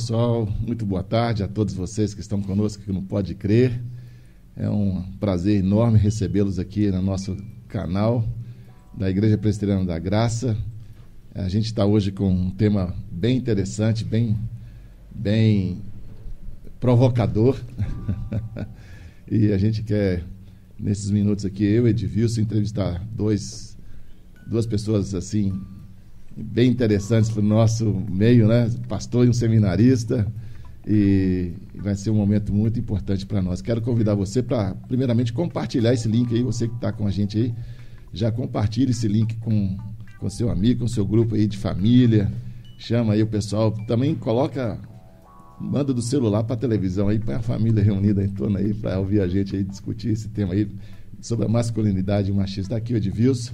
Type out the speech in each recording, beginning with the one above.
pessoal, muito boa tarde a todos vocês que estão conosco que não pode crer. É um prazer enorme recebê-los aqui no nosso canal da Igreja Presbiteriana da Graça. A gente está hoje com um tema bem interessante, bem, bem provocador. e a gente quer, nesses minutos aqui, eu e Edvilson, entrevistar dois, duas pessoas assim bem interessantes para o nosso meio, né? Pastor e um seminarista. E vai ser um momento muito importante para nós. Quero convidar você para, primeiramente, compartilhar esse link aí, você que está com a gente aí, já compartilhe esse link com, com seu amigo, com seu grupo aí de família. Chama aí o pessoal. Também coloca, manda do celular para a televisão aí, para a família reunida em torno aí, para ouvir a gente aí discutir esse tema aí sobre a masculinidade e o machismo. Está aqui o Edvilson,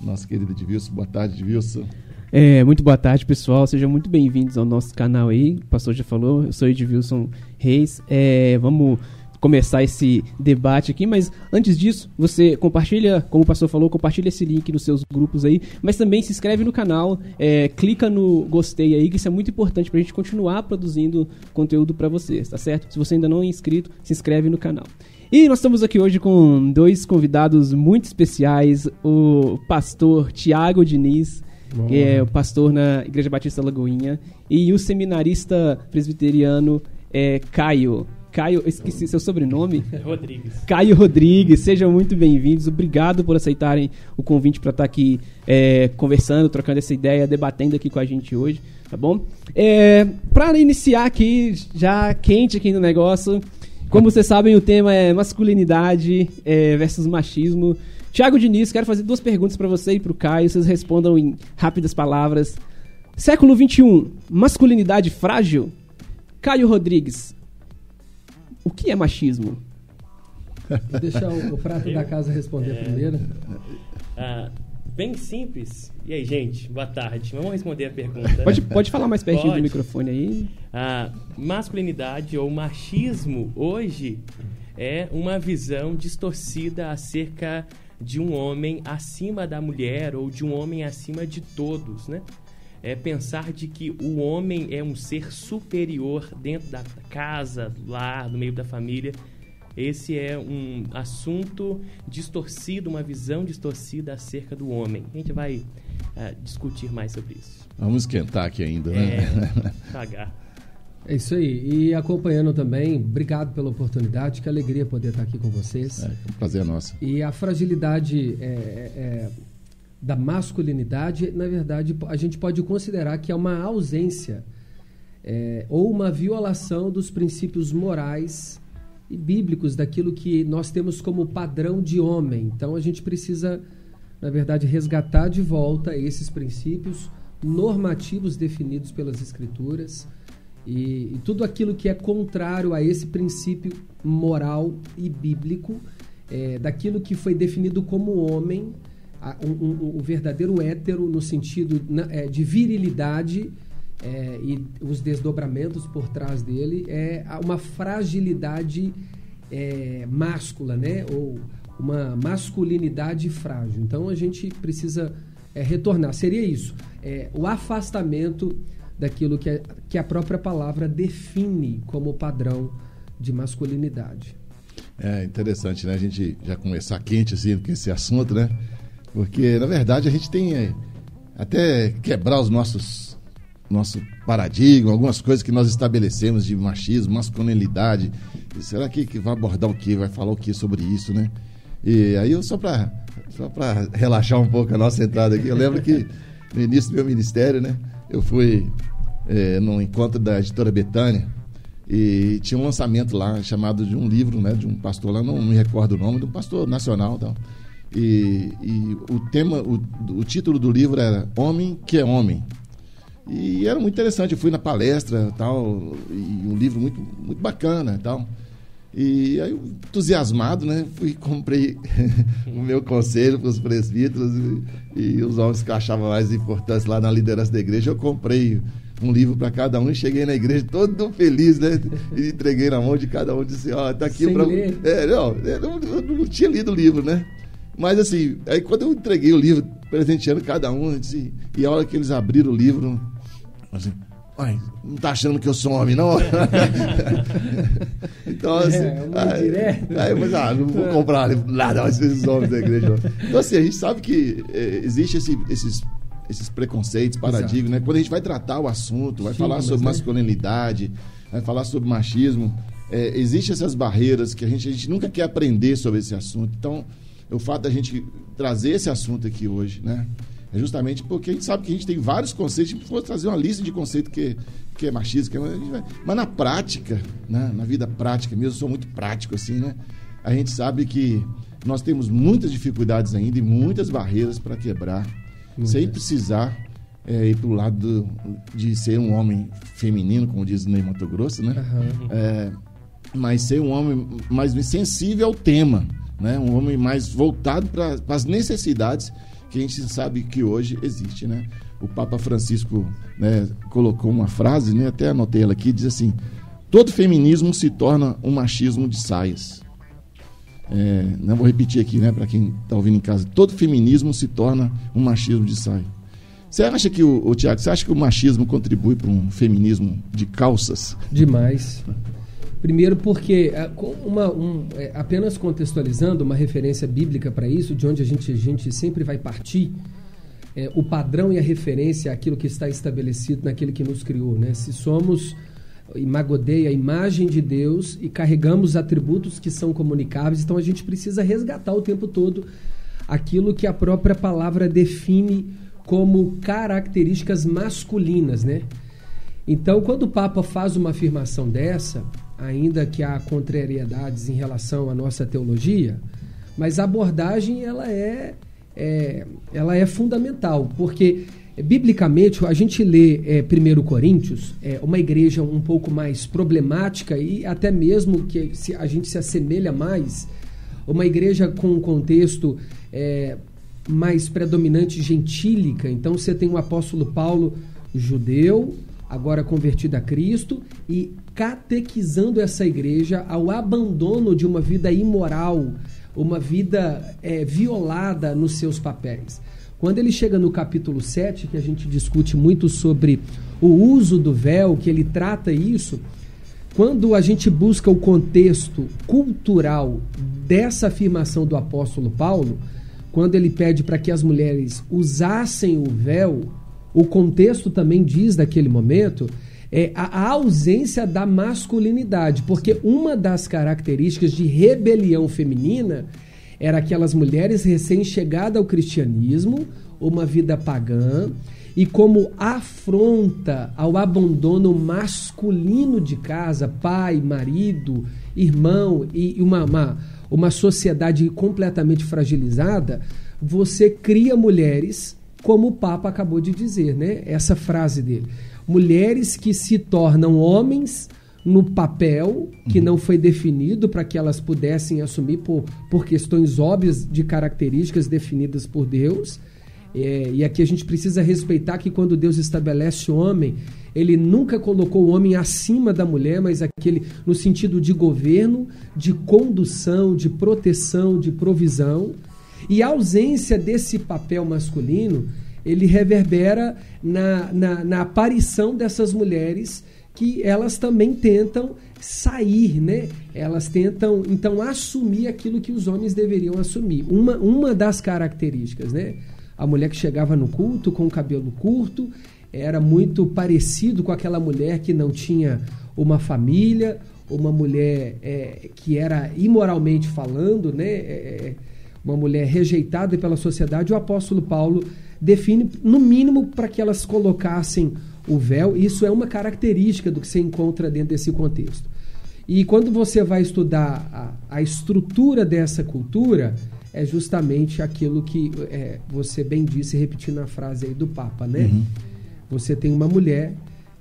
nosso querido Edvilson. Boa tarde, Edvilson. É, muito boa tarde, pessoal. Sejam muito bem-vindos ao nosso canal aí. O pastor já falou, eu sou Edvilson Reis. É, vamos começar esse debate aqui, mas antes disso, você compartilha, como o pastor falou, compartilha esse link nos seus grupos aí, mas também se inscreve no canal, é, clica no gostei aí, que isso é muito importante para a gente continuar produzindo conteúdo para vocês, tá certo? Se você ainda não é inscrito, se inscreve no canal. E nós estamos aqui hoje com dois convidados muito especiais, o pastor Tiago Diniz, Bom. que é o pastor na Igreja Batista Lagoinha, e o seminarista presbiteriano é, Caio. Caio, esqueci seu sobrenome. Rodrigues. Caio Rodrigues, sejam muito bem-vindos. Obrigado por aceitarem o convite para estar tá aqui é, conversando, trocando essa ideia, debatendo aqui com a gente hoje, tá bom? É, para iniciar aqui, já quente aqui no negócio, como vocês sabem, o tema é masculinidade é, versus machismo. Tiago Diniz, quero fazer duas perguntas para você e para o Caio. Vocês respondam em rápidas palavras. Século XXI, masculinidade frágil? Caio Rodrigues, o que é machismo? Vou deixar o, o prato da casa responder é, primeiro. Ah, bem simples. E aí, gente, boa tarde. Vamos responder a pergunta. Pode, pode falar mais pertinho pode. do microfone aí. Ah, masculinidade ou machismo hoje é uma visão distorcida acerca de um homem acima da mulher ou de um homem acima de todos, né? É pensar de que o homem é um ser superior dentro da casa, do lar, no meio da família. Esse é um assunto distorcido, uma visão distorcida acerca do homem. A gente vai uh, discutir mais sobre isso. Vamos esquentar aqui ainda, né? É, pagar. É isso aí. E acompanhando também, obrigado pela oportunidade, que alegria poder estar aqui com vocês. É, um prazer nosso. E a fragilidade é, é, da masculinidade, na verdade, a gente pode considerar que é uma ausência é, ou uma violação dos princípios morais e bíblicos daquilo que nós temos como padrão de homem. Então a gente precisa, na verdade, resgatar de volta esses princípios normativos definidos pelas Escrituras e, e, tudo aquilo que é contrário a esse princípio moral e bíblico, é, daquilo que foi definido como homem, a, um, um, o verdadeiro hétero no sentido é, de virilidade é, e os desdobramentos por trás dele, é uma fragilidade é, máscula, né? ou uma masculinidade frágil. Então a gente precisa é, retornar. Seria isso: é, o afastamento daquilo que, é, que a própria palavra define como padrão de masculinidade. É interessante, né? A gente já começar quente assim com esse assunto, né? Porque, na verdade, a gente tem é, até quebrar os nossos nosso paradigma, algumas coisas que nós estabelecemos de machismo, masculinidade. E será que, que vai abordar o que? Vai falar o que sobre isso, né? E aí, eu só para só relaxar um pouco a nossa entrada aqui, eu lembro que no início do meu ministério, né? Eu fui é, num encontro da editora Betânia e tinha um lançamento lá chamado de um livro, né, de um pastor lá, não me recordo o nome, de um pastor nacional, tal. E, e o tema, o, o título do livro era Homem que é Homem. E era muito interessante, eu fui na palestra, tal, e um livro muito, muito bacana, tal. E aí, entusiasmado, né? Fui comprei o meu conselho para os presbíteros e, e, os homens que eu achava mais importantes lá na liderança da igreja. Eu comprei um livro para cada um e cheguei na igreja todo feliz, né? E entreguei na mão de cada um e disse: Ó, oh, tá aqui para. É, não, eu não, eu não tinha lido o livro, né? Mas assim, aí quando eu entreguei o livro, presenteando cada um, disse, e a hora que eles abriram o livro, assim, não tá achando que eu sou homem, não? então, assim. É, aí, direta. aí, mas, ah, não vou comprar nada mais esses homens da igreja. Então, assim, a gente sabe que é, existe esse, esses, esses preconceitos, paradigmas, né? Quando a gente vai tratar o assunto, vai falar Estigmas, sobre né? masculinidade, vai falar sobre machismo, é, existem essas barreiras que a gente, a gente nunca quer aprender sobre esse assunto. Então, o fato da gente trazer esse assunto aqui hoje, né? É justamente porque a gente sabe que a gente tem vários conceitos, a gente pode trazer uma lista de conceitos que, que é machista, que é, vai- mas na prática, né? na vida prática mesmo, eu sou muito prático assim, né? A gente sabe que nós temos muitas dificuldades ainda e muitas barreiras para quebrar, sem precisar é, ir para o lado do- de ser um homem feminino, como diz Ney Mato Grosso, né? Aham. É, mas ser um homem mais sensível ao tema, né? Um homem mais voltado para as necessidades que a gente sabe que hoje existe, né? O Papa Francisco né, colocou uma frase, né? Até anotei ela aqui, diz assim: todo feminismo se torna um machismo de saias. É, não vou repetir aqui, né? Para quem está ouvindo em casa, todo feminismo se torna um machismo de saia. Você acha que o, o Tiago, você acha que o machismo contribui para um feminismo de calças? Demais. Primeiro porque, é, uma, um, é, apenas contextualizando uma referência bíblica para isso, de onde a gente, a gente sempre vai partir, é, o padrão e a referência é aquilo que está estabelecido naquele que nos criou. Né? Se somos imagodei a imagem de Deus e carregamos atributos que são comunicáveis, então a gente precisa resgatar o tempo todo aquilo que a própria palavra define como características masculinas, né? Então, quando o Papa faz uma afirmação dessa, ainda que há contrariedades em relação à nossa teologia, mas a abordagem ela é, é- ela é fundamental, porque biblicamente a gente lê é, 1 Coríntios, é uma igreja um pouco mais problemática e até mesmo que se a gente se assemelha mais, uma igreja com um contexto é, mais predominante gentílica. Então você tem o apóstolo Paulo judeu, agora convertido a Cristo e catequizando essa igreja ao abandono de uma vida imoral, uma vida é, violada nos seus papéis. Quando ele chega no capítulo 7, que a gente discute muito sobre o uso do véu, que ele trata isso, quando a gente busca o contexto cultural dessa afirmação do apóstolo Paulo, quando ele pede para que as mulheres usassem o véu, o contexto também diz daquele momento é a a ausência da masculinidade, porque uma das características de rebelião feminina era aquelas mulheres recém-chegadas ao cristianismo, uma vida pagã, e como afronta ao abandono masculino de casa, pai, marido, irmão e uma, uma, uma sociedade completamente fragilizada, você cria mulheres, como o Papa acabou de dizer, né? Essa frase dele. Mulheres que se tornam homens no papel que não foi definido para que elas pudessem assumir por, por questões óbvias de características definidas por Deus. É, e aqui a gente precisa respeitar que quando Deus estabelece o homem, ele nunca colocou o homem acima da mulher, mas aquele no sentido de governo, de condução, de proteção, de provisão. E a ausência desse papel masculino, ele reverbera na, na, na aparição dessas mulheres que elas também tentam sair, né? Elas tentam, então, assumir aquilo que os homens deveriam assumir. Uma, uma das características, né? A mulher que chegava no culto com o cabelo curto era muito parecido com aquela mulher que não tinha uma família, uma mulher é, que era imoralmente falando, né? É, uma mulher rejeitada pela sociedade. O apóstolo Paulo define, no mínimo, para que elas colocassem o véu. Isso é uma característica do que se encontra dentro desse contexto. E quando você vai estudar a, a estrutura dessa cultura, é justamente aquilo que é, você bem disse, repetindo a frase aí do Papa, né? Uhum. Você tem uma mulher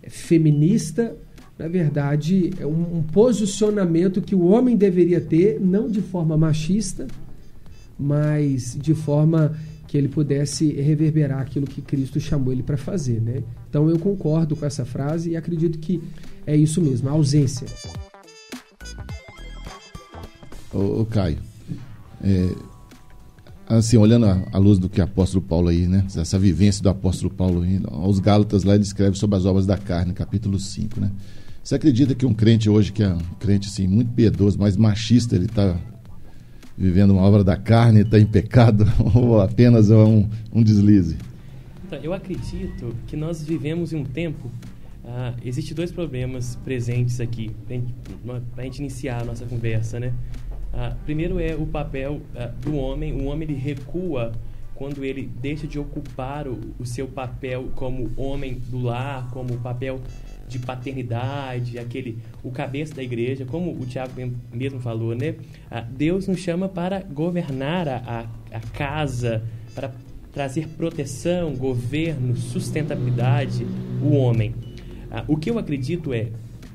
feminista, na verdade, é um, um posicionamento que o homem deveria ter, não de forma machista, mas de forma que ele pudesse reverberar aquilo que Cristo chamou ele para fazer, né? Então eu concordo com essa frase e acredito que é isso mesmo, a ausência. Ô, Caio, é, assim, olhando à luz do que o apóstolo Paulo aí, né? Essa vivência do apóstolo Paulo aí, aos Gálatas lá ele escreve sobre as obras da carne, capítulo 5, né? Você acredita que um crente hoje, que é um crente assim, muito piedoso, mas machista, ele está vivendo uma obra da carne, está em pecado, ou apenas é um, um deslize? Então, eu acredito que nós vivemos em um tempo. Uh, Existem dois problemas presentes aqui, para a gente iniciar a nossa conversa, né? Uh, primeiro é o papel uh, do homem. O homem ele recua quando ele deixa de ocupar o, o seu papel como homem do lar, como papel de paternidade, aquele o cabeça da igreja, como o Tiago mesmo falou, né? Ah, Deus nos chama para governar a, a, casa, para trazer proteção, governo, sustentabilidade, o homem. Ah, o que eu acredito é,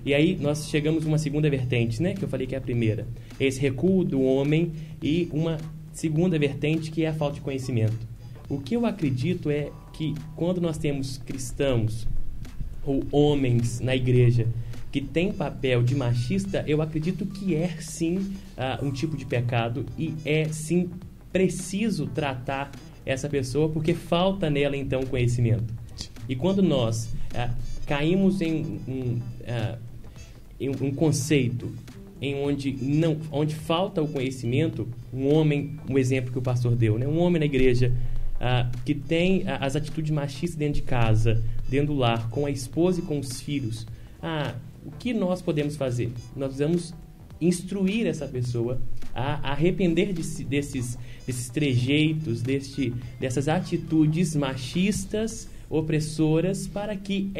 e aí nós chegamos a uma segunda vertente, né? Que eu falei que é a primeira, esse recuo do homem e uma segunda vertente que é a falta de conhecimento. O que eu acredito é que quando nós temos cristãos ou homens na igreja que tem papel de machista, eu acredito que é sim uh, um tipo de pecado e é sim preciso tratar essa pessoa porque falta nela então conhecimento. E quando nós uh, caímos em um, uh, em um conceito em onde não onde falta o conhecimento, um homem, um exemplo que o pastor deu, né? um homem na igreja que tem as atitudes machistas dentro de casa, dentro do lar, com a esposa e com os filhos, ah, o que nós podemos fazer? Nós vamos instruir essa pessoa a arrepender de, desses, desses trejeitos, deste, dessas atitudes machistas, opressoras, para que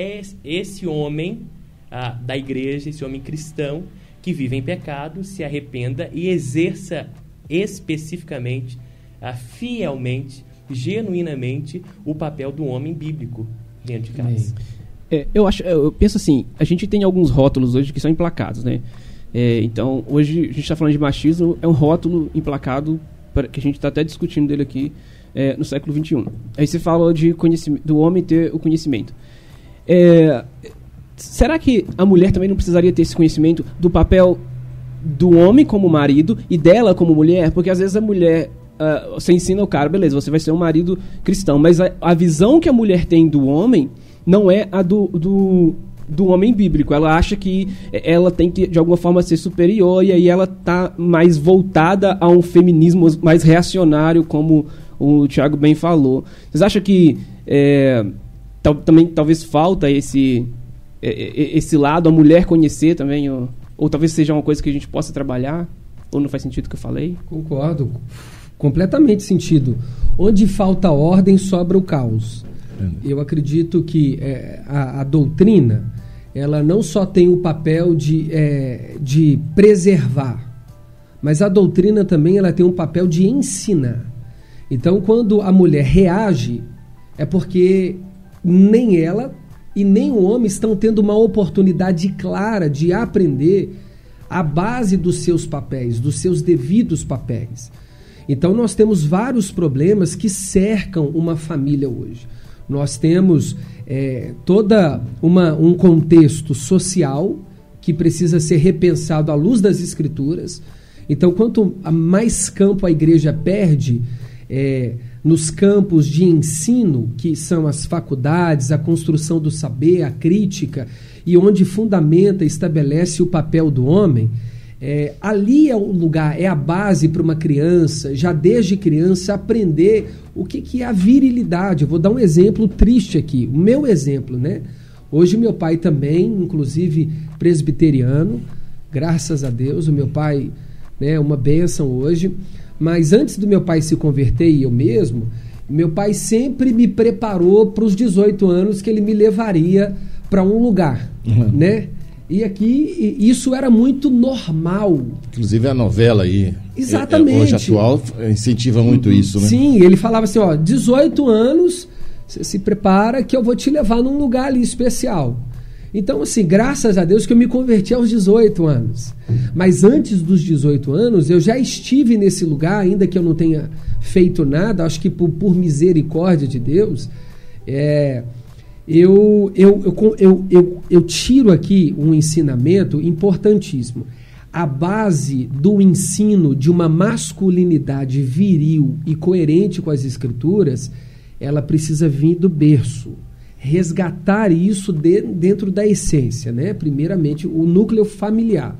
esse homem ah, da igreja, esse homem cristão, que vive em pecado, se arrependa e exerça especificamente, ah, fielmente, genuinamente o papel do homem bíblico dentro de casa. É, eu acho, eu penso assim, a gente tem alguns rótulos hoje que são emplacados, né? É, então, hoje a gente está falando de machismo, é um rótulo emplacado pra, que a gente está até discutindo dele aqui é, no século XXI. Aí você fala de do homem ter o conhecimento. É, será que a mulher também não precisaria ter esse conhecimento do papel do homem como marido e dela como mulher? Porque às vezes a mulher uh, você ensina o cara, beleza, você vai ser um marido cristão, mas a, a visão que a mulher tem do homem não é a do, do, do homem bíblico. Ela acha que ela tem que, de alguma forma, ser superior e aí ela está mais voltada a um feminismo mais reacionário, como o Tiago bem falou. Vocês acham que é, tal, também talvez falta esse, é, esse lado, a mulher conhecer também, ou talvez seja uma coisa que a gente possa trabalhar? Ou não faz sentido o que eu falei? Concordo completamente sentido. Onde falta ordem, sobra o caos. Eu acredito que é, a, a, doutrina ela não só tem o papel de, é, de preservar, mas a doutrina também ela tem um papel de ensinar. Então, quando a mulher reage, é porque nem ela e nem o homem estão tendo uma oportunidade clara de aprender a base dos seus papéis, dos seus devidos papéis. Então nós temos vários problemas que cercam uma família hoje. Nós temos é, toda uma, um contexto social que precisa ser repensado à luz das escrituras. Então, quanto mais campo a igreja perde é, nos campos de ensino, que são as faculdades, a construção do saber, a crítica, e onde fundamenta estabelece o papel do homem, é, ali é o lugar, é a base para uma criança, já desde criança, aprender o que, que é a virilidade. Eu vou dar um exemplo triste aqui, o meu exemplo, né? Hoje meu pai também, inclusive presbiteriano, graças a Deus, o meu pai é né, uma bênção hoje. Mas antes do meu pai se converter e eu mesmo, meu pai sempre me preparou para os 18 anos que ele me levaria para um lugar, uhum. né? E aqui isso era muito normal. Inclusive a novela aí. Exatamente. É, hoje atual incentiva muito isso, né? Sim, ele falava assim, ó, 18 anos, você se prepara que eu vou te levar num lugar ali especial. Então, assim, graças a Deus que eu me converti aos 18 anos. Mas antes dos 18 anos, eu já estive nesse lugar, ainda que eu não tenha feito nada, acho que por, por misericórdia de Deus, é, eu, eu, eu, eu, eu, eu tiro aqui um ensinamento importantíssimo. a base do ensino de uma masculinidade viril e coerente com as escrituras, ela precisa vir do berço. Resgatar isso de, dentro da essência, né? Primeiramente, o núcleo familiar.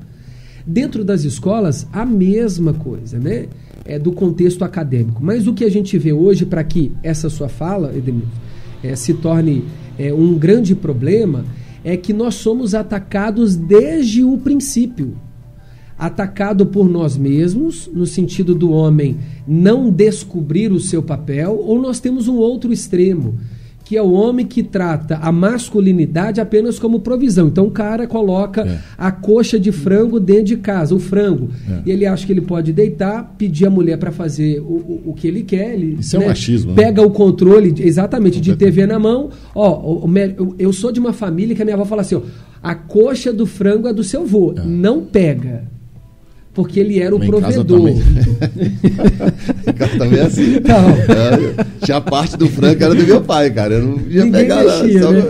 Dentro das escolas, a mesma coisa, né? É do contexto acadêmico. Mas o que a gente vê hoje, para que essa sua fala, Edemir, é, se torne é, um grande problema, é que nós somos atacados desde o princípio. Atacado por nós mesmos, no sentido do homem não descobrir o seu papel, ou nós temos um outro extremo, que é o homem que trata a masculinidade apenas como provisão. Então o cara coloca é. a coxa de frango dentro de casa, o frango. É. E ele acha que ele pode deitar, pedir a mulher para fazer o, o, que ele quer. Ele, Isso né, é um machismo. Né? Pega né? o controle, exatamente, de TV na mão. Ó, eu sou de uma família que a minha avó fala assim: ó, a coxa do frango é do seu avô, é. não pega porque ele era o em provedor. Também. casa também é assim. Não. É, tinha parte do frango era do meu pai, cara. Eu não podia Ninguém pegar mexia, só... né?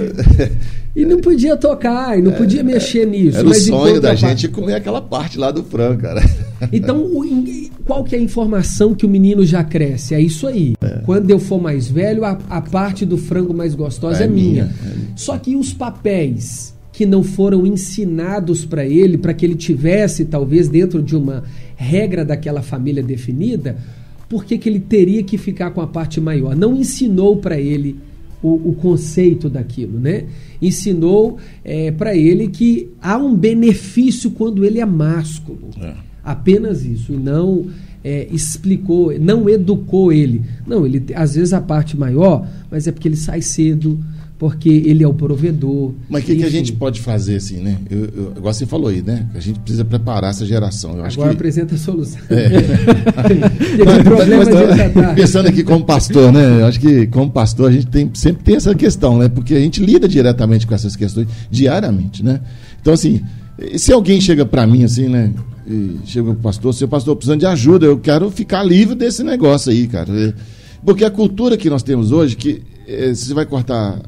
E não podia tocar, e não é, podia mexer nisso. Era o sonho da gente comer aquela parte lá do frango, cara. Então, o, qual que é a informação que o menino já cresce? É isso aí. É. Quando eu for mais velho, a, a, parte do frango mais gostosa é, é minha. minha. Só que os papéis que não foram ensinados para ele, para que ele tivesse, talvez, dentro de uma regra daquela família definida, por que, que ele teria que ficar com a parte maior? Não ensinou para ele o, o, conceito daquilo, né? Ensinou é, para ele que há um benefício quando ele é másculo. É. Apenas isso. E não é, explicou, não educou ele. Não, ele às vezes a parte maior, mas é porque ele sai cedo, porque ele é o provedor. Mas o que, que, a gente pode fazer assim, né? Eu, eu, igual você falou aí, né? A gente precisa preparar essa geração. Eu acho Agora que... apresenta a solução. É. mas, mas, mas, pensando aqui como pastor, né? Eu acho que como pastor a gente tem, sempre tem essa questão, né? Porque a gente lida diretamente com essas questões diariamente, né? Então, assim, se alguém chega para mim assim, né? E chega o pastor, seu pastor precisando de ajuda, eu quero ficar livre desse negócio aí, cara. Porque a cultura que nós temos hoje, que eh, você vai cortar é,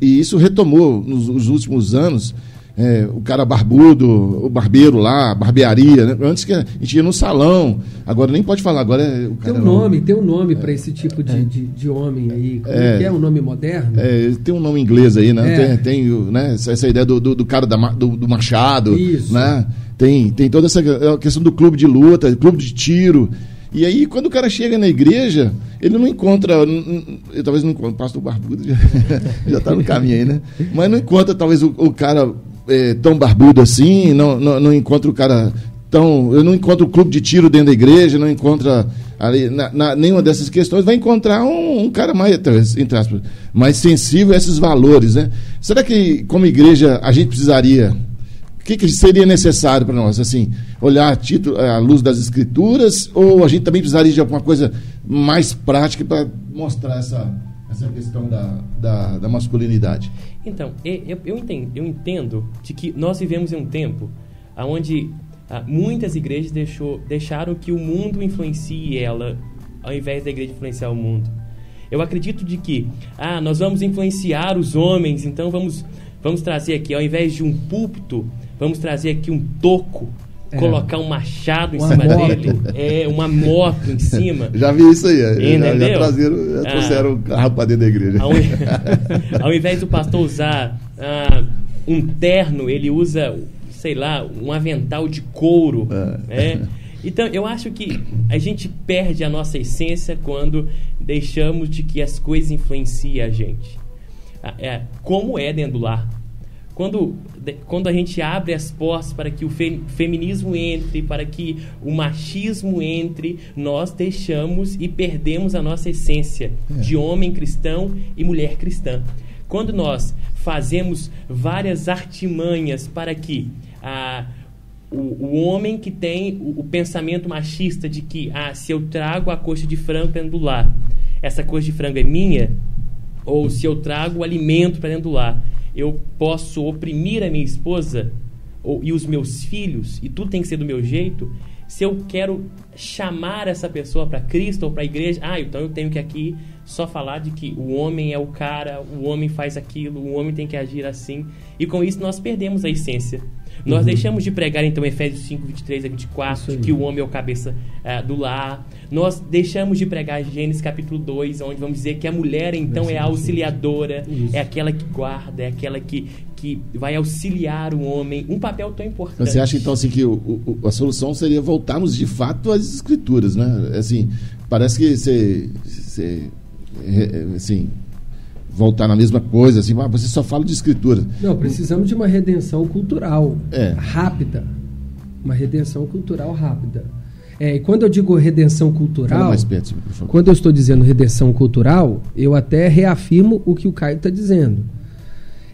e isso retomou nos, nos últimos anos. É, o cara barbudo, o barbeiro lá, barbearia. Né? Antes que a gente ia no salão, agora nem pode falar, agora é, o cara. Tem um nome, tem um nome para esse tipo de, é. de, de, homem aí. Como é, que é um nome moderno? É, tem um nome inglês aí, né? Tem, tem né? Essa, essa, ideia do, do, do cara da, do, do, machado. Isso. Né? Tem, tem toda essa questão do clube de luta, clube de tiro. E aí, quando o cara chega na igreja, ele não encontra. Eu, talvez não encontre, o pastor barbudo já está no caminho aí, né? Mas não encontra, talvez, o, o cara é, tão barbudo assim, não, não, não, encontra o cara tão. Eu não encontro o clube de tiro dentro da igreja, não encontra ali, na, na, nenhuma dessas questões, vai encontrar um, um cara mais, entre aspas, mais sensível a esses valores, né? Será que, como igreja, a gente precisaria o que, que, seria necessário para nós? Assim, olhar a, título, a luz das escrituras ou a gente também precisaria de alguma coisa mais prática para mostrar essa, essa questão da, da, da masculinidade? Então, eu, eu, entendo, eu entendo de que nós vivemos em um tempo onde ah, muitas igrejas deixou, deixaram que o mundo influencie ela ao invés da igreja influenciar o mundo. Eu acredito de que ah, nós vamos influenciar os homens, então vamos, vamos trazer aqui, ao invés de um púlpito, Vamos trazer aqui um toco, é. colocar um machado em uma cima moto. dele, é, uma moto em cima. Já vi isso aí, já, já, trazeram, já ah. trouxeram ah, um carro para dentro da igreja. Ao, ao invés do pastor usar ah, um terno, ele usa, sei lá, um avental de couro. É. Né? Então, eu acho que a gente perde a nossa essência quando deixamos de que as coisas influenciem a gente. Ah, é, como é dentro do lar. Quando, quando a gente abre as portas para que o fe, feminismo entre, para que o machismo entre, nós deixamos e perdemos a nossa essência é. de homem cristão e mulher cristã. Quando nós fazemos várias artimanhas para que a, o, o homem que tem o, o, pensamento machista de que ah, se eu trago a coxa de frango para dentro do lar, essa coxa de frango é minha, ou se eu trago o alimento para dentro do lar, eu posso oprimir a minha esposa ou, e os meus filhos, e tudo tem que ser do meu jeito, se eu quero chamar essa pessoa para Cristo ou para a igreja, ah, então eu tenho que aqui só falar de que o homem é o cara, o homem faz aquilo, o homem tem que agir assim, e com isso nós perdemos a essência. Nós Uhum. deixamos de pregar, então, Efésios 5, 23 a 24, Isso aí. que o homem é o cabeça ah, do lar. Nós deixamos de pregar Gênesis capítulo 2, onde vamos dizer que a mulher, então, é a auxiliadora, Isso. é aquela que guarda, é aquela que, que vai auxiliar o homem. Um papel tão importante. Então, Você acha então assim que o- o- a solução seria voltarmos de fato às escrituras, né? Assim, parece que você, você é, assim, voltar na mesma coisa, assim, ah, você só fala de escritura. Não, precisamos de uma redenção cultural É. rápida. Uma redenção cultural rápida. É, e quando eu digo redenção cultural, mais perto, quando eu estou dizendo redenção cultural, eu até reafirmo o que o Caio está dizendo.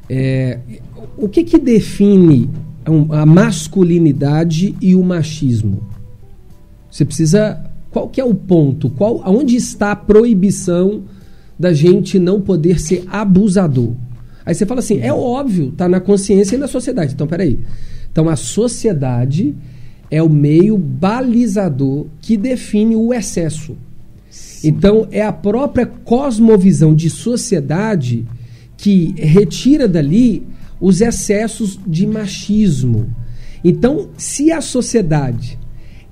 É, o que, que define a masculinidade e o machismo? Você precisa. Qual que é o ponto? Qual, aonde está a proibição da gente não poder ser abusador? Aí você fala assim, é óbvio, está na consciência e na sociedade. Então, peraí. Então, a sociedade é o meio balizador que define o excesso. Então, é a própria cosmovisão de sociedade que retira dali os excessos de machismo. Então, se a sociedade,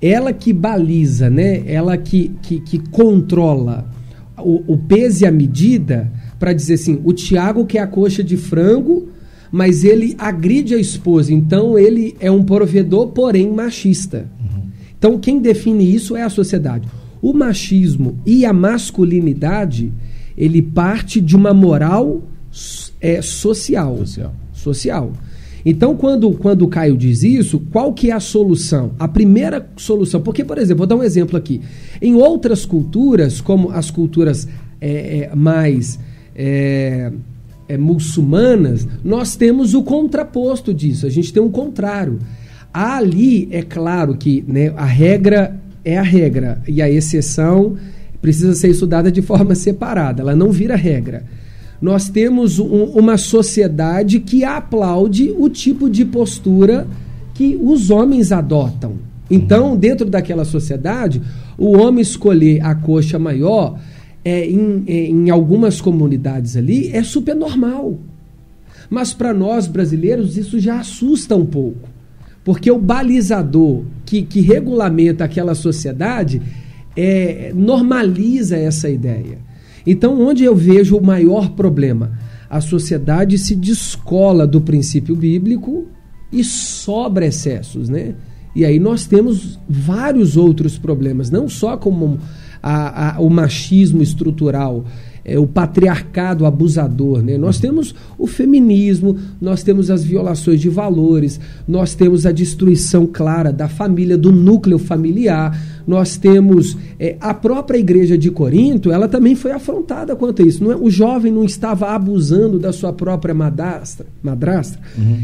ela que baliza, né, ela que, que, que controla o, o peso e a medida, para dizer assim, o Tiago quer a coxa de frango, mas ele agride a esposa, então ele é um provedor, porém machista. Então, quem define isso é a sociedade. O machismo e a masculinidade, ele parte de uma moral é, social. Social. Social. Então, quando, quando o Caio diz isso, qual que é a solução? A primeira solução, porque, por exemplo, vou dar um exemplo aqui. Em outras culturas, como as culturas é, é, mais é, é, muçulmanas, nós temos o contraposto disso, a gente tem um contrário. Ali, é claro que né, a regra é a regra e a exceção precisa ser estudada de forma separada, ela não vira regra. Nós temos um- uma sociedade que aplaude o tipo de postura que os homens adotam. Então, dentro daquela sociedade, o homem escolher a coxa maior, é, em, é, em algumas comunidades ali, é super normal. Mas para nós brasileiros, isso já assusta um pouco. Porque o balizador que, que regulamenta aquela sociedade é, normaliza essa ideia. Então, onde eu vejo o maior problema? A sociedade se descola do princípio bíblico e sobra excessos, né? E aí nós temos vários outros problemas, não só como a- a- o machismo estrutural, é, o patriarcado abusador, né? Nós temos o feminismo, nós temos as violações de valores, nós temos a destruição clara da família, do núcleo familiar, nós temos é, a própria igreja de Corinto, ela também foi afrontada quanto a isso. Não é? O jovem não estava abusando da sua própria madrastra, madrastra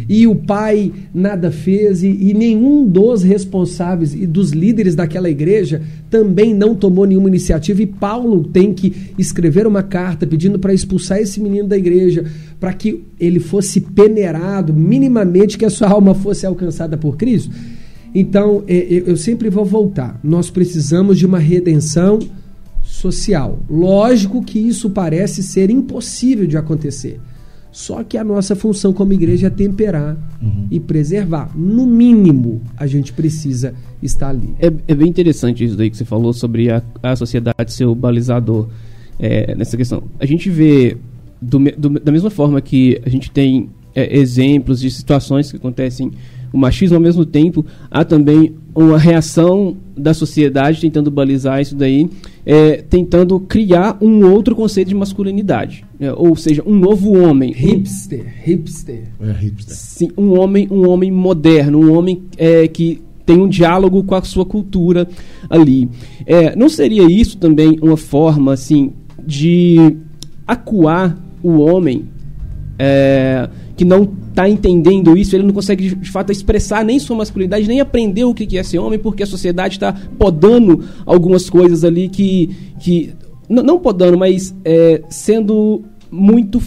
e o pai nada fez, e, e nenhum dos responsáveis e dos líderes daquela igreja também não tomou nenhuma iniciativa. E Paulo tem que escrever uma carta pedindo para expulsar esse menino da igreja, para que ele fosse peneirado, minimamente que a sua alma fosse alcançada por Cristo. Então, é, é, eu sempre vou voltar. Nós precisamos de uma redenção social. Lógico que isso parece ser impossível de acontecer. Só que a nossa função como igreja é temperar e preservar. No mínimo, a gente precisa estar ali. É, é bem interessante isso daí que você falou sobre a, a sociedade ser o balizador é, nessa questão. A gente vê, do do- da mesma forma que a gente tem é, exemplos de situações que acontecem o machismo, ao mesmo tempo, há também uma reação da sociedade tentando balizar isso daí, é, tentando criar um outro conceito de masculinidade. É, ou seja, um novo homem. um- Hipster, hipster. É hipster. Sim, um homem, um homem moderno, um homem é, que tem um diálogo com a sua cultura ali. É, não seria isso também uma forma assim de acuar o homem é, que não está entendendo isso, ele não consegue de, fato expressar nem sua masculinidade, nem aprender o que é ser homem, porque a sociedade está podando algumas coisas ali que, que não podando, mas é, sendo muito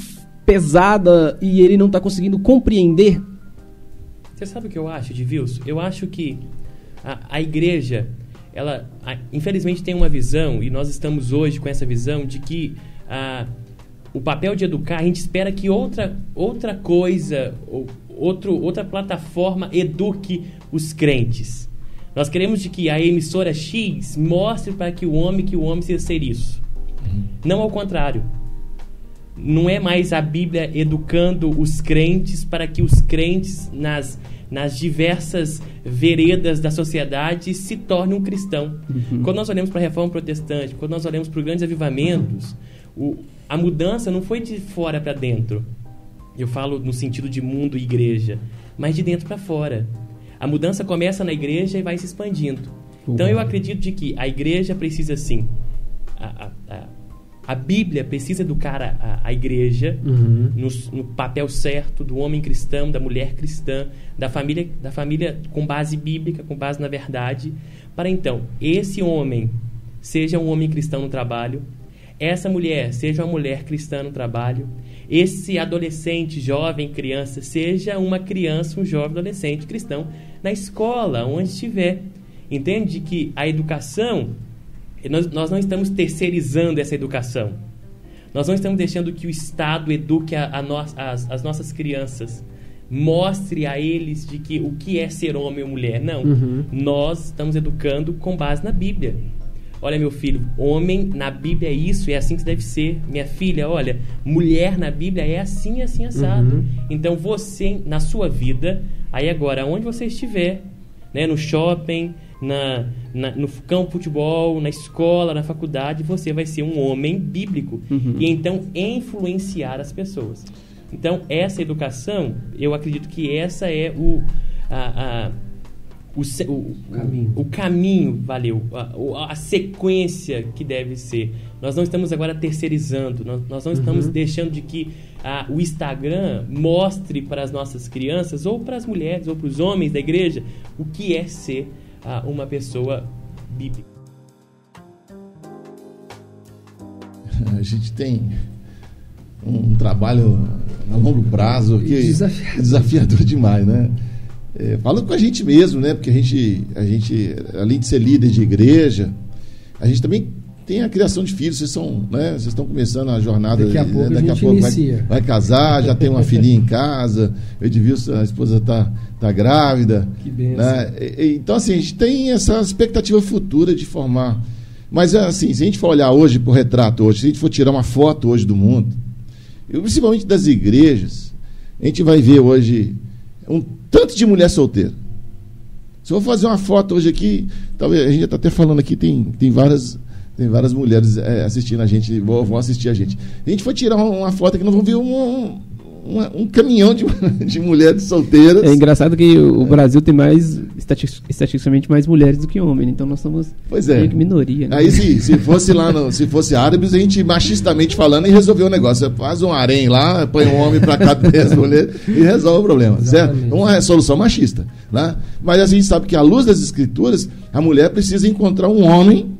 pesada e ele não está conseguindo compreender. Você sabe o que eu acho, Edilson? Eu acho que a, a igreja, ela infelizmente tem uma visão, e nós estamos hoje com essa visão, de que ah, o papel de educar, a gente espera que outra, outra coisa, ou outro, outra plataforma eduque os crentes. Nós queremos de que a emissora X mostre para que o homem que o homem seja ser isso. Não ao contrário. Não é mais a Bíblia educando os crentes para que os crentes nas nas diversas veredas da sociedade se torne um cristão. Uhum. Quando nós olhamos para a reforma protestante, quando nós olhamos para os grandes avivamentos, o, a mudança não foi de fora para dentro. Eu falo no sentido de mundo e igreja, mas de dentro para fora. A mudança começa na igreja e vai se expandindo. Uhum. Então eu acredito de que a igreja precisa sim a, a, a Bíblia precisa educar a, a igreja uhum. no, no, papel certo do homem cristão, da mulher cristã, da família, da família com base bíblica, com base na verdade, para então esse homem seja um homem cristão no trabalho, essa mulher seja uma mulher cristã no trabalho, esse adolescente, jovem, criança, seja uma criança, um jovem adolescente cristão na escola, onde estiver. Entende que a educação nós, nós não estamos terceirizando essa educação. Nós não estamos deixando que o Estado eduque a, a no, as, as, nossas crianças. Mostre a eles de que o que é ser homem ou mulher. Não. Uhum. Nós estamos educando com base na Bíblia. Olha, meu filho, homem na Bíblia é isso, é assim que deve ser. Minha filha, olha, mulher na Bíblia é assim, assim, assado. Uhum. Então você, na sua vida, aí agora, onde você estiver, né, no shopping, na, na, no campo de futebol, na escola, na faculdade, você vai ser um homem bíblico. Uhum. E então influenciar as pessoas. Então, essa educação, eu acredito que essa é o. A, a, o, o, caminho. o caminho, valeu, a, a, sequência que deve ser. Nós não estamos agora terceirizando, nós, nós não estamos uhum. deixando de que a, o Instagram mostre para as nossas crianças, ou para as mulheres, ou para os homens da igreja, o que é ser a uma pessoa bíblica. A gente tem um trabalho a longo prazo que desafiador, desafiador demais, né? É, fala com a gente mesmo, né? Porque a gente, a gente, além de ser líder de igreja, a gente também tem a criação de filhos, vocês são, né? Vocês estão começando a jornada. Daqui a né? pouco, daqui a, a pouco vai, vai, casar, já tem uma filhinha em casa. O Edilson, a esposa está tá grávida. Que benção. Né? Então, assim, a gente tem essa expectativa futura de formar. Mas, assim, se a gente for olhar hoje para o retrato hoje, se a gente for tirar uma foto hoje do mundo, principalmente das igrejas, a gente vai ver hoje um tanto de mulher solteira. Se eu for fazer uma foto hoje aqui, talvez a gente está até falando aqui, tem, tem várias tem várias mulheres é, assistindo a gente, vão assistir a gente. A gente foi tirar uma, foto que nós vamos ver um, um, um caminhão de, de, mulheres solteiras. É engraçado que o, é. Brasil tem mais, estatisticamente, mais mulheres do que homens, então nós somos pois é. minoria. Né? Aí se, se fosse lá, no, se fosse árabes, a gente machistamente falando e resolveu o negócio. Você faz um harém lá, põe um homem para cada 10 mulheres e resolve o problema. Certo? Uma solução machista. Né? Mas a gente sabe que, à luz das escrituras, a mulher precisa encontrar um homem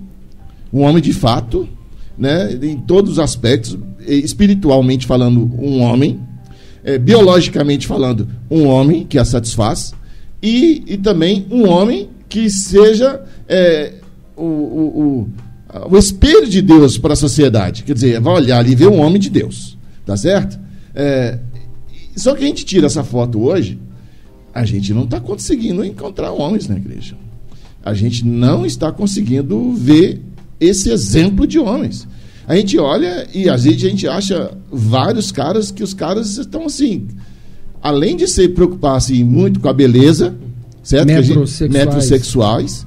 um homem de fato, né, em todos os aspectos, espiritualmente falando, um homem, é, biologicamente falando, um homem que a satisfaz, e, e também um homem que seja é, o, o, o, o, espelho de Deus para a sociedade. Quer dizer, vai olhar ali e ver um homem de Deus. Tá certo? É, só que a gente tira essa foto hoje, a gente não está conseguindo encontrar homens na igreja. A gente não está conseguindo ver esse exemplo de homens. A gente olha e às vezes a gente acha vários caras que os caras estão assim, além de se preocupar assim, muito com a beleza, certo? Metrosexuais. metrosexuais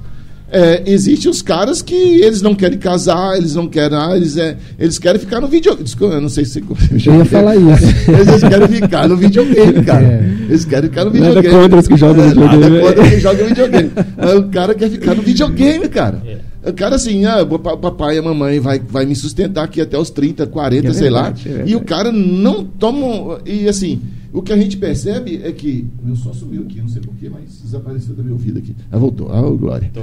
é, existem os caras que eles não querem casar, eles não querem, ah, eles, é, eles querem ficar no videogame. Eu não sei se Eu ia falar isso. Eles querem ficar no videogame, cara. É. Eles querem ficar no videogame. Nada contra os que jogam videogame. Nada contra os que jogam videogame. o cara quer ficar no videogame, cara. É. O cara assim, ah, o papai e a mamãe vai, vai me sustentar aqui até os 30, 40, é sei verdade, lá. É e o cara não toma. E assim, o que a gente percebe é que. Meu só subiu aqui, não sei porquê, mas desapareceu da minha vida aqui. Ah, voltou. Ah, Glória. Tô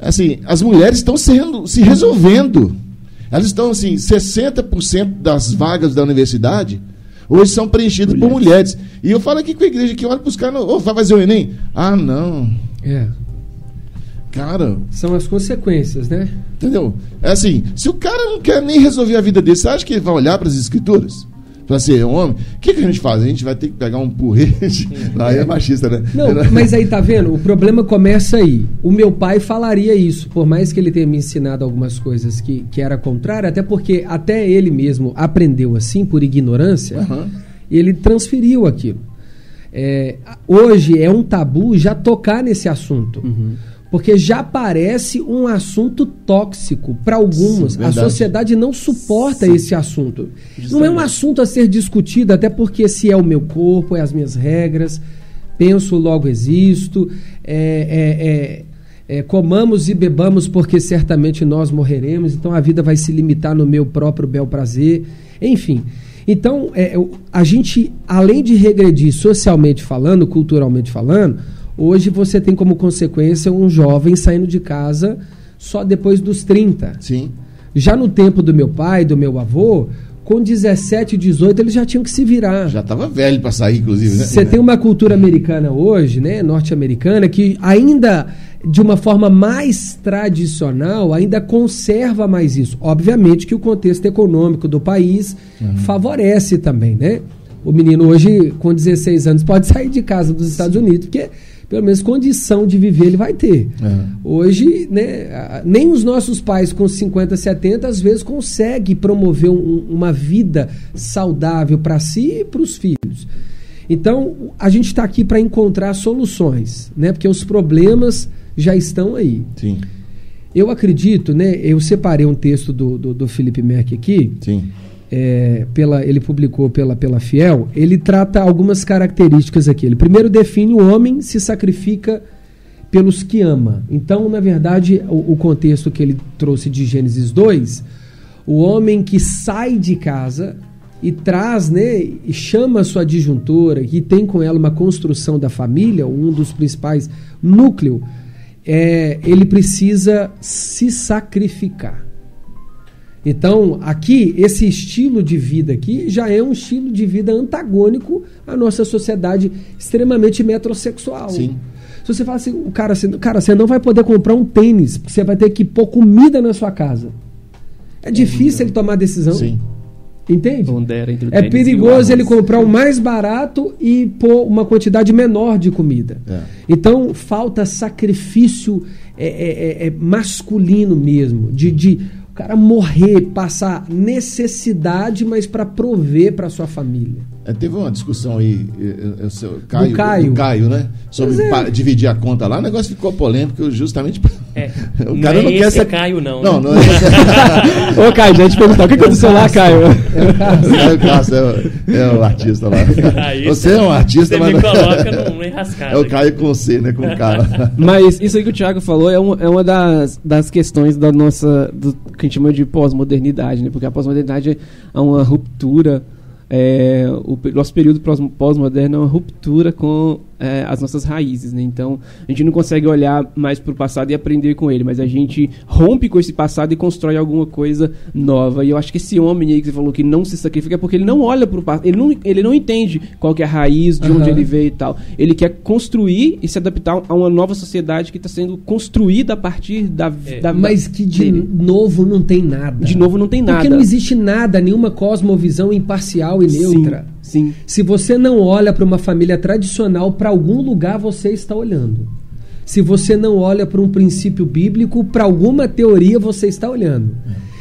assim, as mulheres estão sendo, se resolvendo. Elas estão assim, 60% das vagas da universidade hoje são preenchidas mulheres. por mulheres. E eu falo aqui com a igreja que olha para os caras, oh, vai fazer o Enem? Ah, não. É. Cara. São as consequências, né? Entendeu? É assim, se o cara não quer nem resolver a vida dele, você acha que ele vai olhar para as escrituras? Pra ser homem, o que, que a gente faz? A gente vai ter que pegar um porrete. Aí é machista, né? Não, mas aí tá vendo? O problema começa aí. O meu pai falaria isso, por mais que ele tenha me ensinado algumas coisas que, que era contrário, até porque até ele mesmo aprendeu assim, por ignorância, Aham. ele transferiu aquilo. É, hoje é um tabu já tocar nesse assunto. Porque já parece um assunto tóxico para alguns. Sim, a sociedade não suporta esse assunto. Não é um Justamente. assunto a ser discutido, até porque se é o meu corpo, é as minhas regras, penso, logo existo. É, é, é, é, comamos e bebamos porque certamente nós morreremos, então a vida vai se limitar no meu próprio bel prazer. Enfim. Então, é, a gente, além de regredir socialmente falando, culturalmente falando, hoje você tem como consequência um jovem saindo de casa só depois dos 30. Sim. Já no tempo do meu pai, do meu avô, com 17, 18, eles já tinham que se virar. Já tava velho pra sair, inclusive, né? Você tem uma cultura americana hoje, né, norte-americana, que ainda de uma forma mais tradicional, ainda conserva mais isso. Obviamente que o contexto econômico do país favorece também, né? O menino hoje, com 16 anos, pode sair de casa dos Estados Unidos, porque pelo menos condição de viver ele vai ter. É. Hoje, né, nem os nossos pais com 50, 70, às vezes conseguem promover um- uma vida saudável para si e para os filhos. Então, a gente está aqui para encontrar soluções, né? Porque os problemas já estão aí. Sim, Eu acredito, né? Eu separei um texto do, do, do Felipe Merck aqui, sim. É, pela, ele publicou pela, pela Fiel, ele trata algumas características aqui. Ele primeiro define o homem se sacrifica pelos que ama. Então, na verdade, o, o contexto que ele trouxe de Gênesis 2, o homem que sai de casa e traz, né, e chama a sua disjuntora, e tem com ela uma construção da família, um dos principais núcleos, é, ele precisa se sacrificar. Então, aqui, esse estilo de vida aqui já é um estilo de vida antagônico à nossa sociedade extremamente metrosexual. Sim. Se você fala assim, o cara, assim, cara, você não vai poder comprar um tênis, porque você vai ter que pôr comida na sua casa. É difícil ele tomar decisão. Sim. Entende? Pondera entre o É perigoso ele comprar o mais barato e pôr uma quantidade menor de comida. É. Então falta sacrifício é, é, é, é masculino mesmo, de, de o cara morrer, passar necessidade, mas para prover para sua família. É, teve uma discussão aí, eu, eu, sei, o Caio, Caio. do Caio, né? Sobre é. dividir a conta lá. O negócio ficou polêmico justamente. É, o não cara é não quer esse ser. Caio, não, Não, né? não é. Ô, Caio, deixa eu te perguntar, o que aconteceu lá, Caio? Caio é, o- é o artista lá. Aí Você é um artista, Você mas. me coloca num-. É o Caio com C, né? Com cara. Mas isso aí que o Thiago falou é uma, é uma das, das questões da nossa, do que a gente chama de pós-modernidade, né? Porque a pós-modernidade é uma ruptura, é, o nosso período pós- pós-moderno é uma ruptura com é, as nossas raízes, né? Então, a gente não consegue olhar mais para o passado e aprender com ele, mas a gente rompe com esse passado e constrói alguma coisa nova. E eu acho que esse homem aí que você falou que não se sacrifica é porque ele não olha para o passado, ele não, ele não entende qual que é a raiz, de onde Aham. ele veio e tal. Ele quer construir e se adaptar a uma nova sociedade que está sendo construída a partir da, É, da Mas que de dele. novo não tem nada. De novo não tem nada. Porque não existe nada, nenhuma cosmovisão imparcial e neutra. Sim, sim. Se você não olha para uma família tradicional, para algum lugar você está olhando. Se você não olha para um princípio bíblico, para alguma teoria você está olhando.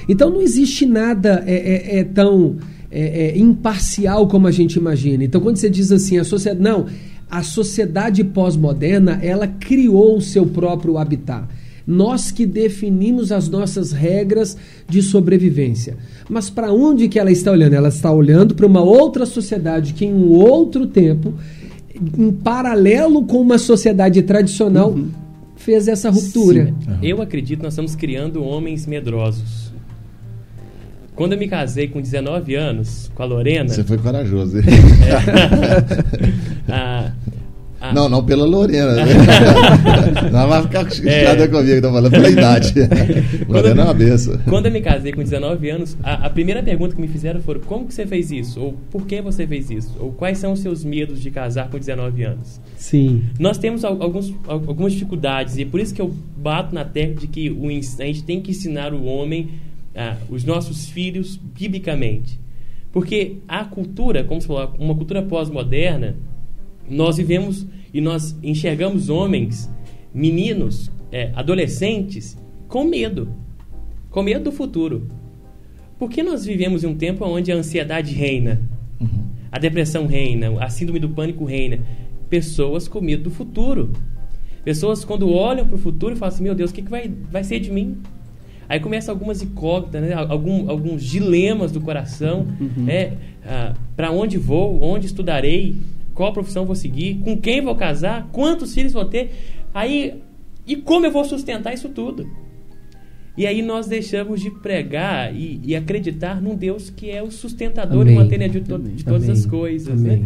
Então não existe nada é, é- é tão é, é, imparcial como a gente imagina. Então quando você diz assim, a sociedade. Não, a sociedade pós-moderna ela criou o seu próprio habitat. Nós que definimos as nossas regras de sobrevivência. Mas para onde que ela está olhando? Ela está olhando para uma outra sociedade que em um outro tempo, em paralelo com uma sociedade tradicional, fez essa ruptura. Sim. Eu acredito que nós estamos criando homens medrosos. Quando eu me casei com 19 anos, com a Lorena. Você foi corajoso. hein? a- a- Não, não pela Lorena. Né? não vai ficar É. chateada comigo, tô falando pela idade. Lorena é uma benção. Quando eu me casei com 19 anos, a, a primeira pergunta que me fizeram foi: como que você fez isso? Ou por que você fez isso? Ou quais são os seus medos de casar com 19 anos? Sim. Nós temos al- alguns, al- algumas dificuldades e é por isso que eu bato na tecla de que o a gente tem que ensinar o homem, ah, os nossos filhos, biblicamente. Porque a cultura, como você falou, uma cultura pós-moderna, nós vivemos e nós enxergamos homens, meninos, é, adolescentes, com medo. Com medo do futuro. Porque nós vivemos em um tempo onde a ansiedade reina, uhum. a depressão reina, a síndrome do pânico reina. Pessoas com medo do futuro. Pessoas, quando olham para o futuro, falam assim: Meu Deus, o que, que vai, vai ser de mim? Aí começam algumas incógnitas, né? Algum, alguns dilemas do coração. Uhum. É, ah, para onde vou? Onde estudarei? Qual profissão vou seguir? Com quem vou casar? Quantos filhos vou ter? Aí, e como eu vou sustentar isso tudo? E aí nós deixamos de pregar e, e acreditar num Deus que é o sustentador Amém. e mantenedor de, to de todas Amém. as coisas, né? Né?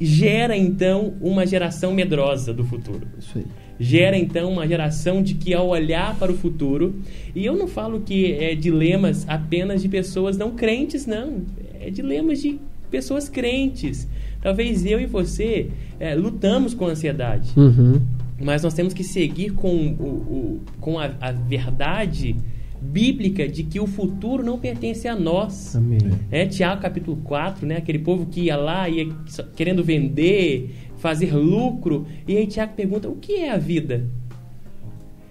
Gera então uma geração medrosa do futuro. Isso aí gera então uma geração de que ao olhar para o futuro, e eu não falo que é dilemas apenas de pessoas não crentes, não, é dilemas de pessoas crentes. Talvez eu e você é, lutamos com a ansiedade, uhum. mas nós temos que seguir com, o, o com a, a verdade bíblica de que o futuro não pertence a nós. Amém. É, Tiago capítulo 4, né? Aquele povo que ia lá, ia querendo vender, fazer lucro. E aí Tiago pergunta: o que é a vida?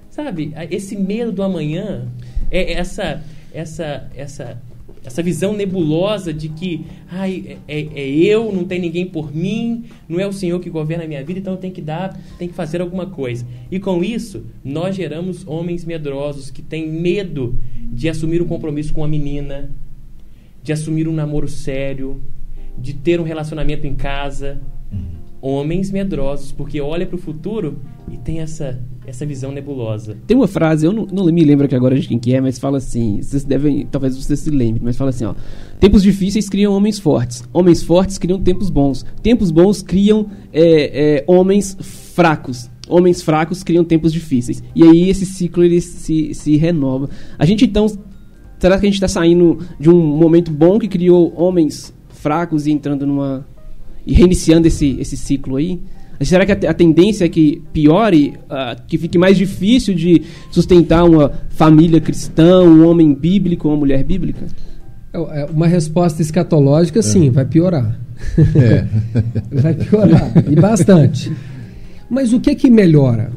Sabe, esse medo do amanhã, é essa, essa, essa, essa visão nebulosa de que ai, é, é, eu, não tem ninguém por mim, não é o Senhor que governa a minha vida, então eu tenho que dar, tenho que fazer alguma coisa. E com isso, nós geramos homens medrosos que têm medo de assumir um compromisso com a menina, de assumir um namoro sério, de ter um relacionamento em casa. Uhum homens medrosos, porque olha para o futuro e tem essa essa visão nebulosa. Tem uma frase, eu não, não, me lembro aqui agora de quem que é, mas fala assim, vocês devem, talvez vocês se lembrem, mas fala assim, ó, tempos difíceis criam homens fortes, homens fortes criam tempos bons, tempos bons criam é, é, homens fracos, homens fracos criam tempos difíceis, e aí esse ciclo ele se, se renova. A gente então, será que a gente está saindo de um momento bom que criou homens fracos e entrando numa e reiniciando esse, esse ciclo aí? Será que a, a tendência é que piore, uh, que fique mais difícil de sustentar uma família cristã, um homem bíblico, uma mulher bíblica? É, é uma resposta escatológica, é. sim, vai piorar. É. vai piorar, e bastante. Mas o que que melhora?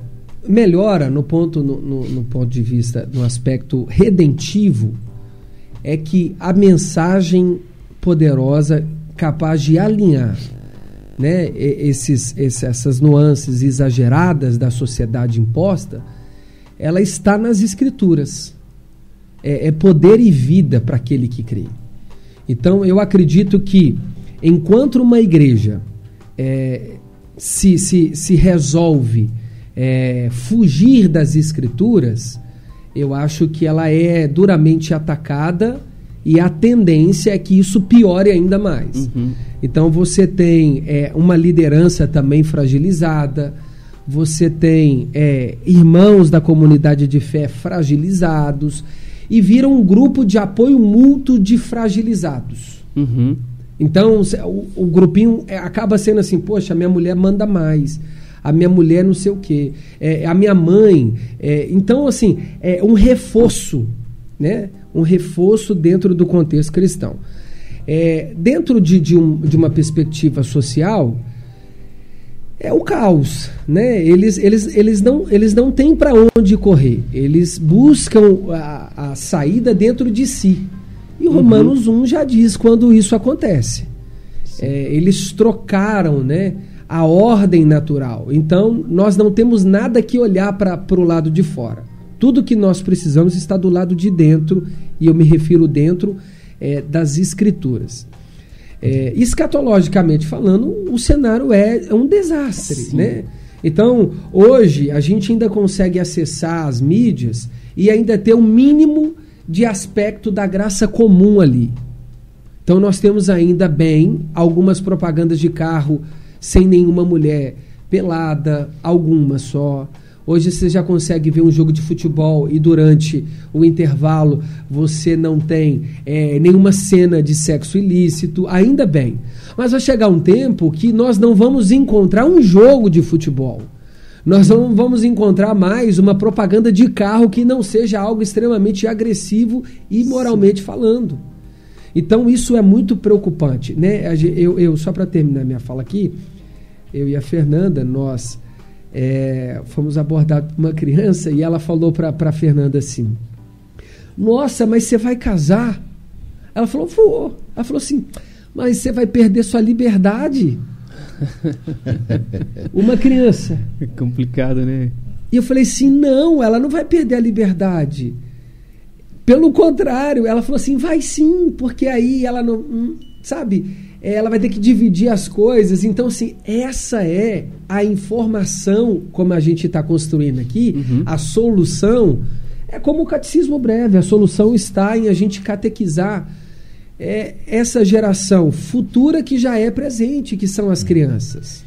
Melhora no ponto, no, no, no ponto de vista, no aspecto redentivo, é que a mensagem poderosa capaz de alinhar né, esses, essas nuances exageradas da sociedade imposta, ela está nas escrituras. É, é poder e vida para aquele que crê. Então, eu acredito que enquanto uma igreja é, se, se, se resolve é, fugir das escrituras, eu acho que ela é duramente atacada e a tendência é que isso piore ainda mais. Uhum. Então você tem é, uma liderança também fragilizada, você tem é, irmãos da comunidade de fé fragilizados e vira um grupo de apoio mútuo de fragilizados. Uhum. Então o, o grupinho é, acaba sendo assim, poxa, minha mulher manda mais a minha mulher não sei o quê, é, a minha mãe. É, então, assim, é um reforço, né? Um reforço dentro do contexto cristão. É, dentro de, de, um, de uma perspectiva social, é o caos, né? Eles, eles, eles, não, eles não têm para onde correr. Eles buscam a, a, saída dentro de si. E uhum. Romanos 1 já diz quando isso acontece. É, eles trocaram, né? A ordem natural. Então, nós não temos nada que olhar para o lado de fora. Tudo que nós precisamos está do lado de dentro, e eu me refiro dentro é, das escrituras. É, escatologicamente falando, o cenário é, é um desastre, né? Então, hoje, a gente ainda consegue acessar as mídias e ainda ter um mínimo de aspecto da graça comum ali. Então, nós temos ainda bem algumas propagandas de carro sem nenhuma mulher pelada, algumas só. Hoje você já consegue ver um jogo de futebol e durante o intervalo você não tem é, nenhuma cena de sexo ilícito, ainda bem. Mas vai chegar um tempo que nós não vamos encontrar um jogo de futebol. Nós não vamos encontrar mais uma propaganda de carro que não seja algo extremamente agressivo e moralmente Sim. falando. Então isso é muito preocupante, né? Eu, eu só para terminar minha fala aqui, eu e a Fernanda, nós é, fomos abordados por uma criança e ela falou para Fernanda assim: Nossa, mas você vai casar? Ela falou: Vou. Ela falou assim: Mas você vai perder sua liberdade. uma criança. É complicado, né? E eu falei assim: Não, ela não vai perder a liberdade. Pelo contrário, ela falou assim: vai sim, porque aí ela não. Hum, sabe? Ela vai ter que dividir as coisas. Então, assim, essa é a informação, como a gente está construindo aqui, uhum. a solução. É como o catecismo breve, a solução está em a gente catequizar é, essa geração futura que já é presente, que são as crianças.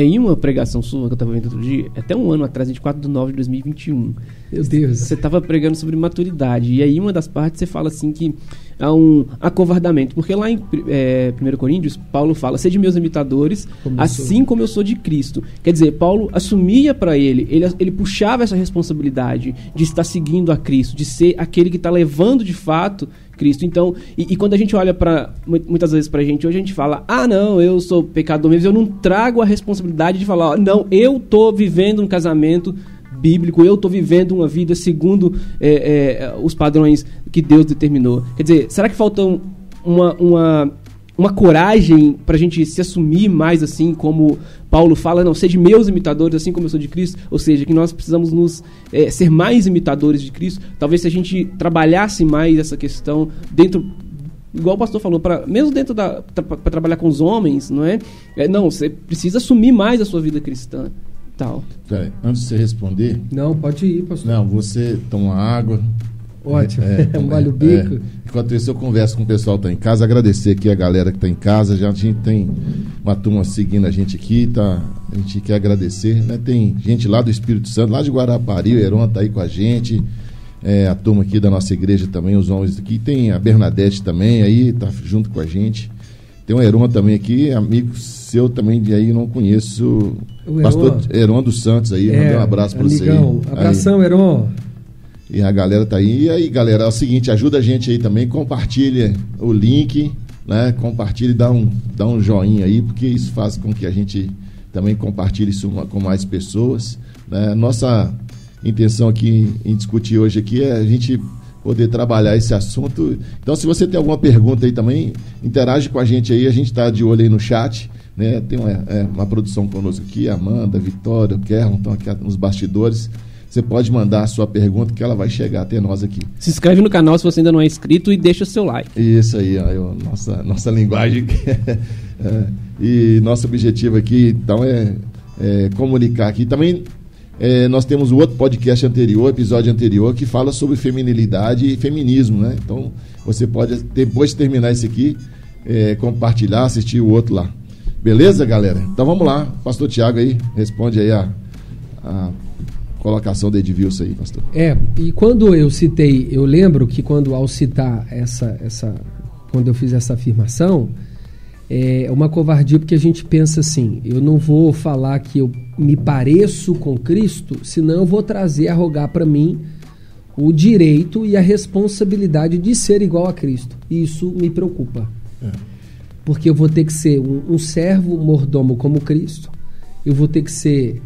Em uma pregação sua que eu estava vendo outro dia, até um ano atrás, 24 de 9 de 2021. Meu Deus. Você estava pregando sobre maturidade. E aí, uma das partes, você fala assim que há um acovardamento. Porque lá em é, 1 Coríntios, Paulo fala: Sede meus imitadores, como assim sou. como eu sou de Cristo. Quer dizer, Paulo assumia para ele, ele, ele puxava essa responsabilidade de estar seguindo a Cristo, de ser aquele que está levando de fato Cristo. Então, e, e quando a gente olha para muitas vezes para a gente hoje, a gente fala: ah, não, eu sou pecador mesmo, eu não trago a responsabilidade de falar: não, eu tô vivendo um casamento bíblico, eu estou vivendo uma vida segundo é, é, os padrões que Deus determinou. Quer dizer, será que falta uma, uma, uma coragem para a gente se assumir mais assim, como Paulo fala, não, sede meus imitadores, assim como eu sou de Cristo, ou seja, que nós precisamos nos é, ser mais imitadores de Cristo. Talvez se a gente trabalhasse mais essa questão dentro igual o pastor falou, para mesmo dentro da para trabalhar com os homens, não é? é? Não, você precisa assumir mais a sua vida cristã, tal. Antes de você responder, não pode ir, pastor. Não, você toma água, Ótimo, é, vale o bico. É. Enquanto isso, eu converso com o pessoal que está em casa. Agradecer aqui a galera que está em casa. Já a gente tem uma turma seguindo a gente aqui, tá? A gente quer agradecer. Né? Tem gente lá do Espírito Santo, lá de Guarapari, o Heron está aí com a gente. É, a turma aqui da nossa igreja também, os homens aqui. Tem a Bernadette também aí, tá junto com a gente. Tem o Heron também aqui, amigo seu também, de aí não conheço. O Pastor Heron dos Santos aí, é, um abraço para você. Abração, Heron. E a galera tá aí. E aí, galera, é o seguinte, ajuda a gente aí também, compartilha o link, né? Compartilhe, dá um, dá um joinha aí, porque isso faz com que a gente também compartilhe isso com mais pessoas. Né? Nossa intenção aqui em discutir hoje aqui é a gente poder trabalhar esse assunto. Então, se você tem alguma pergunta aí também, interage com a gente aí, a gente está de olho aí no chat. Né? Tem uma, é, uma produção conosco aqui, Amanda, Vitória, Kerlon estão aqui nos bastidores. Você pode mandar a sua pergunta que ela vai chegar até nós aqui. Se inscreve no canal se você ainda não é inscrito e deixa o seu like. Isso aí, ó, nossa, nossa linguagem. é, e nosso objetivo aqui, então, é, é comunicar aqui. Também é, nós temos o outro podcast anterior, episódio anterior, que fala sobre feminilidade e feminismo, né? Então, você pode, depois de terminar esse aqui, é, compartilhar, assistir o outro lá. Beleza, galera? Então vamos lá. Pastor Tiago aí, responde aí a, a colocação do Edvilson aí, pastor. É, e quando eu citei, eu lembro que quando ao citar essa, essa quando eu fiz essa afirmação, é uma covardia porque a gente pensa assim, eu não vou falar que eu me pareço com Cristo, senão eu vou trazer a rogar para mim o direito e a responsabilidade de ser igual a Cristo. E isso me preocupa. É. Porque eu vou ter que ser um, um servo mordomo como Cristo, eu vou ter que ser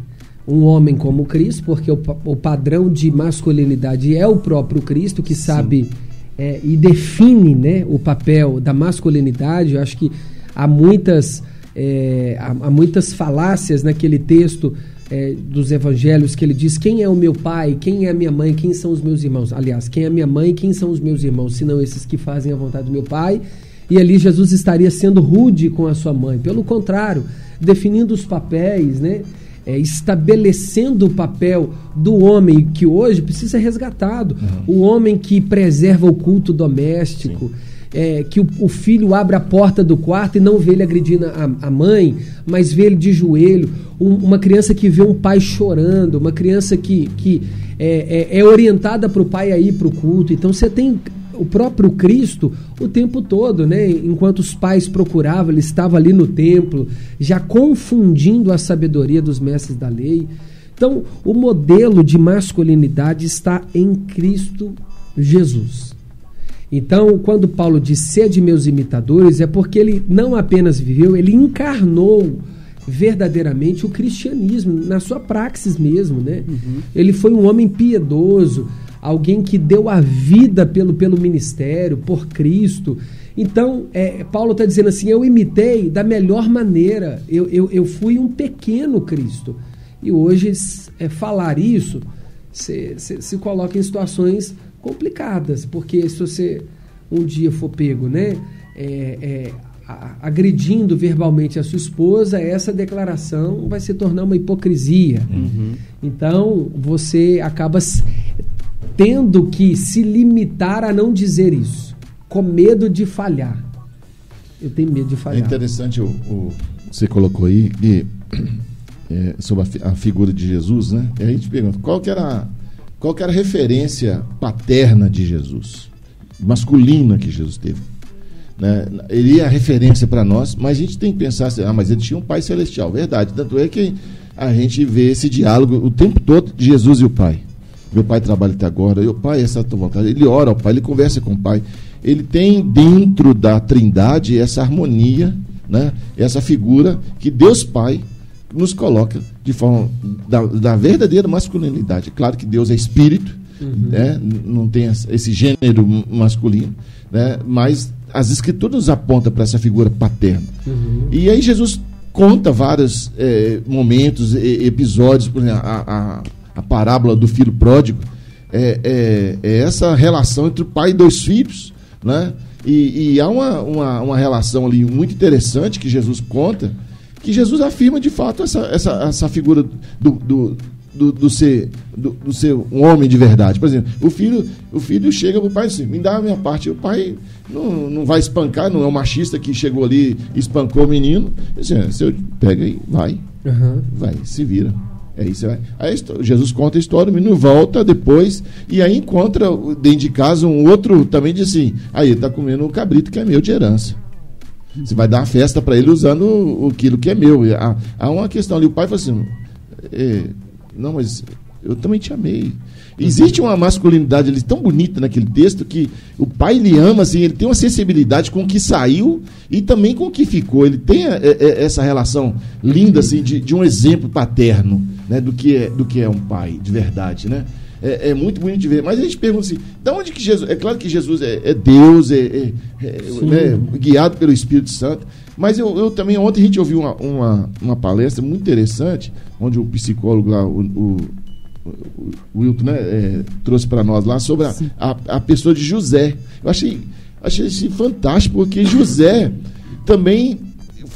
um homem como Cristo, porque o, o padrão de masculinidade é o próprio Cristo que sabe é, e define né, o papel da masculinidade. Eu acho que há muitas, é, há, há, muitas falácias naquele texto é, dos evangelhos que ele diz quem é o meu pai, quem é a minha mãe, quem são os meus irmãos. Aliás, quem é a minha mãe, quem são os meus irmãos, senão esses que fazem a vontade do meu pai. E ali Jesus estaria sendo rude com a sua mãe. Pelo contrário, definindo os papéis, né? É, estabelecendo o papel do homem que hoje precisa ser resgatado. Uhum. O homem que preserva o culto doméstico. É, que o, o, filho abre a porta do quarto e não vê ele agredindo a, a mãe, mas vê ele de joelho. Um, uma criança que vê um pai chorando, uma criança que, que é, é, é orientada para o pai a ir para o culto. Então você tem o próprio Cristo o tempo todo, né? Enquanto os pais procuravam, ele estava ali no templo, já confundindo a sabedoria dos mestres da lei. Então, o modelo de masculinidade está em Cristo Jesus. Então, quando Paulo diz sede meus imitadores, é porque ele não apenas viveu, ele encarnou verdadeiramente o cristianismo, na sua praxis mesmo, né? Uhum. Ele foi um homem piedoso, alguém que deu a vida pelo, pelo ministério, por Cristo. Então, é, Paulo está dizendo assim: eu imitei da melhor maneira, eu, eu, eu fui um pequeno Cristo. E hoje, é, falar isso se, se, se coloca em situações complicadas, porque se você um dia for pego, né? É, é, agredindo verbalmente a sua esposa, essa declaração vai se tornar uma hipocrisia. Uhum. Então, você acaba tendo que se limitar a não dizer isso, com medo de falhar. Eu tenho medo de falhar. É interessante o, o você colocou aí é, sobre a, a, figura de Jesus, né? E a gente pergunta qual que era qual que era a referência paterna de Jesus, masculina que Jesus teve. Né? Ele é a referência para nós, mas a gente tem que pensar assim, ah, mas ele tinha um pai celestial, verdade. Tanto é que a gente vê esse diálogo o tempo todo de Jesus e o pai. Meu pai trabalha até agora, e o pai, essa é tua vontade. Ele ora ao pai, ele conversa com o pai. Ele tem dentro da trindade essa harmonia, né? essa figura que Deus Pai nos coloca de forma da, da verdadeira masculinidade. Claro que Deus é espírito, uhum. né? não tem esse gênero masculino, né? mas as escrituras nos apontam para essa figura paterna. Uhum. E aí Jesus conta vários é, momentos, episódios, por exemplo, a, a, a, parábola do filho pródigo, é, é, é, essa relação entre o pai e dois filhos, né? E, e há uma, uma, uma, relação ali muito interessante que Jesus conta, que Jesus afirma de fato essa, essa, essa figura do, do do, do, ser, do, do, ser um homem de verdade. Por exemplo, o filho, o filho chega para o pai assim, me dá a minha parte. O pai não, não vai espancar, não é um machista que chegou ali e espancou o menino. Assim, você pega e vai. Uhum. Vai, se vira. É isso. Aí Jesus conta a história, o menino volta depois e aí encontra dentro de casa um outro também diz assim: aí está comendo um cabrito que é meu de herança. Você vai dar uma festa para ele usando o, quilo que é meu. Há, há uma questão ali. O pai fala assim: é, não, mas eu também te amei. Existe uma masculinidade ali tão bonita naquele texto que o pai lhe ama, assim, ele tem uma sensibilidade com o que saiu e também com o que ficou. Ele tem a, a, essa relação linda assim, de, de, um exemplo paterno né, do, que é, do que é um pai, de verdade. Né? É, é, muito bonito de ver. Mas a gente pergunta assim, de onde que Jesus. É claro que Jesus é, é Deus, é, é, é né, guiado pelo Espírito Santo. Mas eu, eu, também, ontem a gente ouviu uma, uma, uma palestra muito interessante, onde o psicólogo lá, o, o o Wilton né, é, trouxe para nós lá sobre a, a, a, pessoa de José. Eu achei, achei isso fantástico, porque José também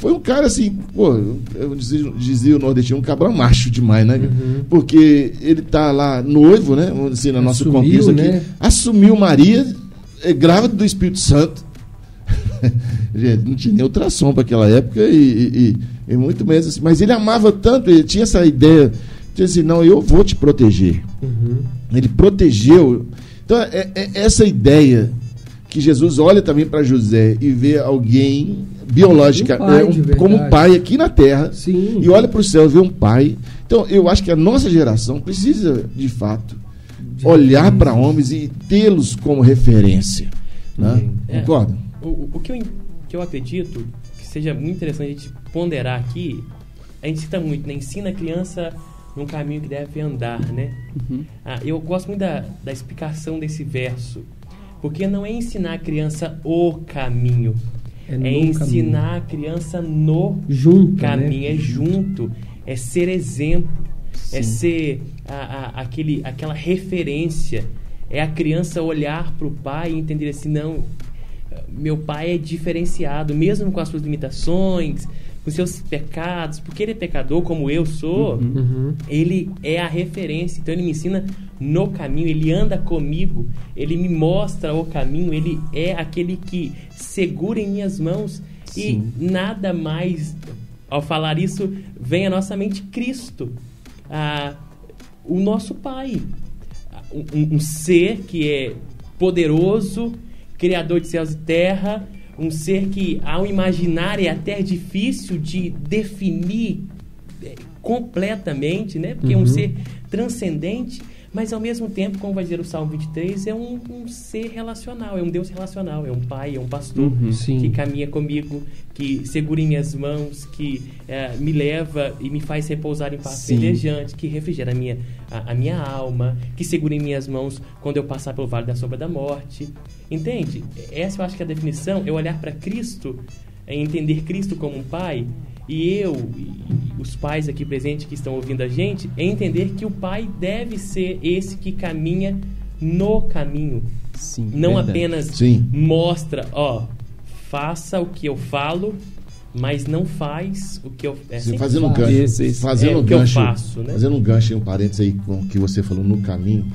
foi um cara assim, pô, eu dizia, dizia o nordestino, um cabra macho demais, né? Uhum. Porque ele tá lá noivo, né? Vamos dizer, na nossa conquista aqui, né? assumiu Maria, é, grávida do Espírito Santo. não tinha nem ultrassom para aquela época e, e, e, muito menos assim. Mas ele amava tanto, ele tinha essa ideia Disse assim, não, eu vou te proteger. Uhum. Ele protegeu. Então, é, é, essa ideia que Jesus olha também para José e vê alguém biológica, um pai, é, um, como um pai aqui na terra, Sim. e olha para o céu e vê um pai. Então, eu acho que a nossa geração precisa, de fato, de olhar para homens e tê-los como referência. Né? É, Concorda? O, o que, eu, que eu acredito que seja muito interessante a gente ponderar aqui, a gente cita muito, né? ensina a criança num caminho que deve andar, né? Uhum. Ah, eu gosto muito da, da explicação desse verso, porque não é ensinar a criança o caminho, é, é ensinar caminho. a criança no junto, né? caminho, né? é junto, é ser exemplo, é Sim. é ser a, a, aquele, aquela referência, é a criança olhar para o pai e entender assim, não, meu pai é diferenciado, mesmo com as suas limitações, com seus pecados, porque ele é pecador como eu sou, uhum. uhum. ele é a referência. Então ele me ensina no caminho, ele anda comigo, ele me mostra o caminho, ele é aquele que segura em minhas mãos Sim. e nada mais. Ao falar isso, vem à nossa mente Cristo, ah, o nosso Pai, um, um ser que é poderoso, criador de céus e terra um ser que, ao imaginar, é até difícil de definir é, completamente, né? Porque uhum. é um uhum. ser transcendente, Mas ao mesmo tempo, como vai dizer o Salmo 23, é um, um ser relacional, é um Deus relacional, é um pai, é um pastor Uhum. Sim. que caminha comigo, que segura em minhas mãos, que eh, me leva e me faz repousar em paz verdejante, que refrigera a minha, a, a minha alma, que segura em minhas mãos quando eu passar pelo vale da sombra da morte. Entende? Essa eu acho que é a definição, é olhar para Cristo, é entender Cristo como um pai, e eu, e os pais aqui presentes que estão ouvindo a gente, é entender que o pai deve ser esse que caminha no caminho, Sim. não verdade. apenas Sim. mostra, ó, faça o que eu falo, mas não faz o que eu. É sempre fazendo um gancho, Isso, isso. fazendo É, um gancho, faço, né? fazendo um gancho, um parênteses aí com o que você falou no caminho,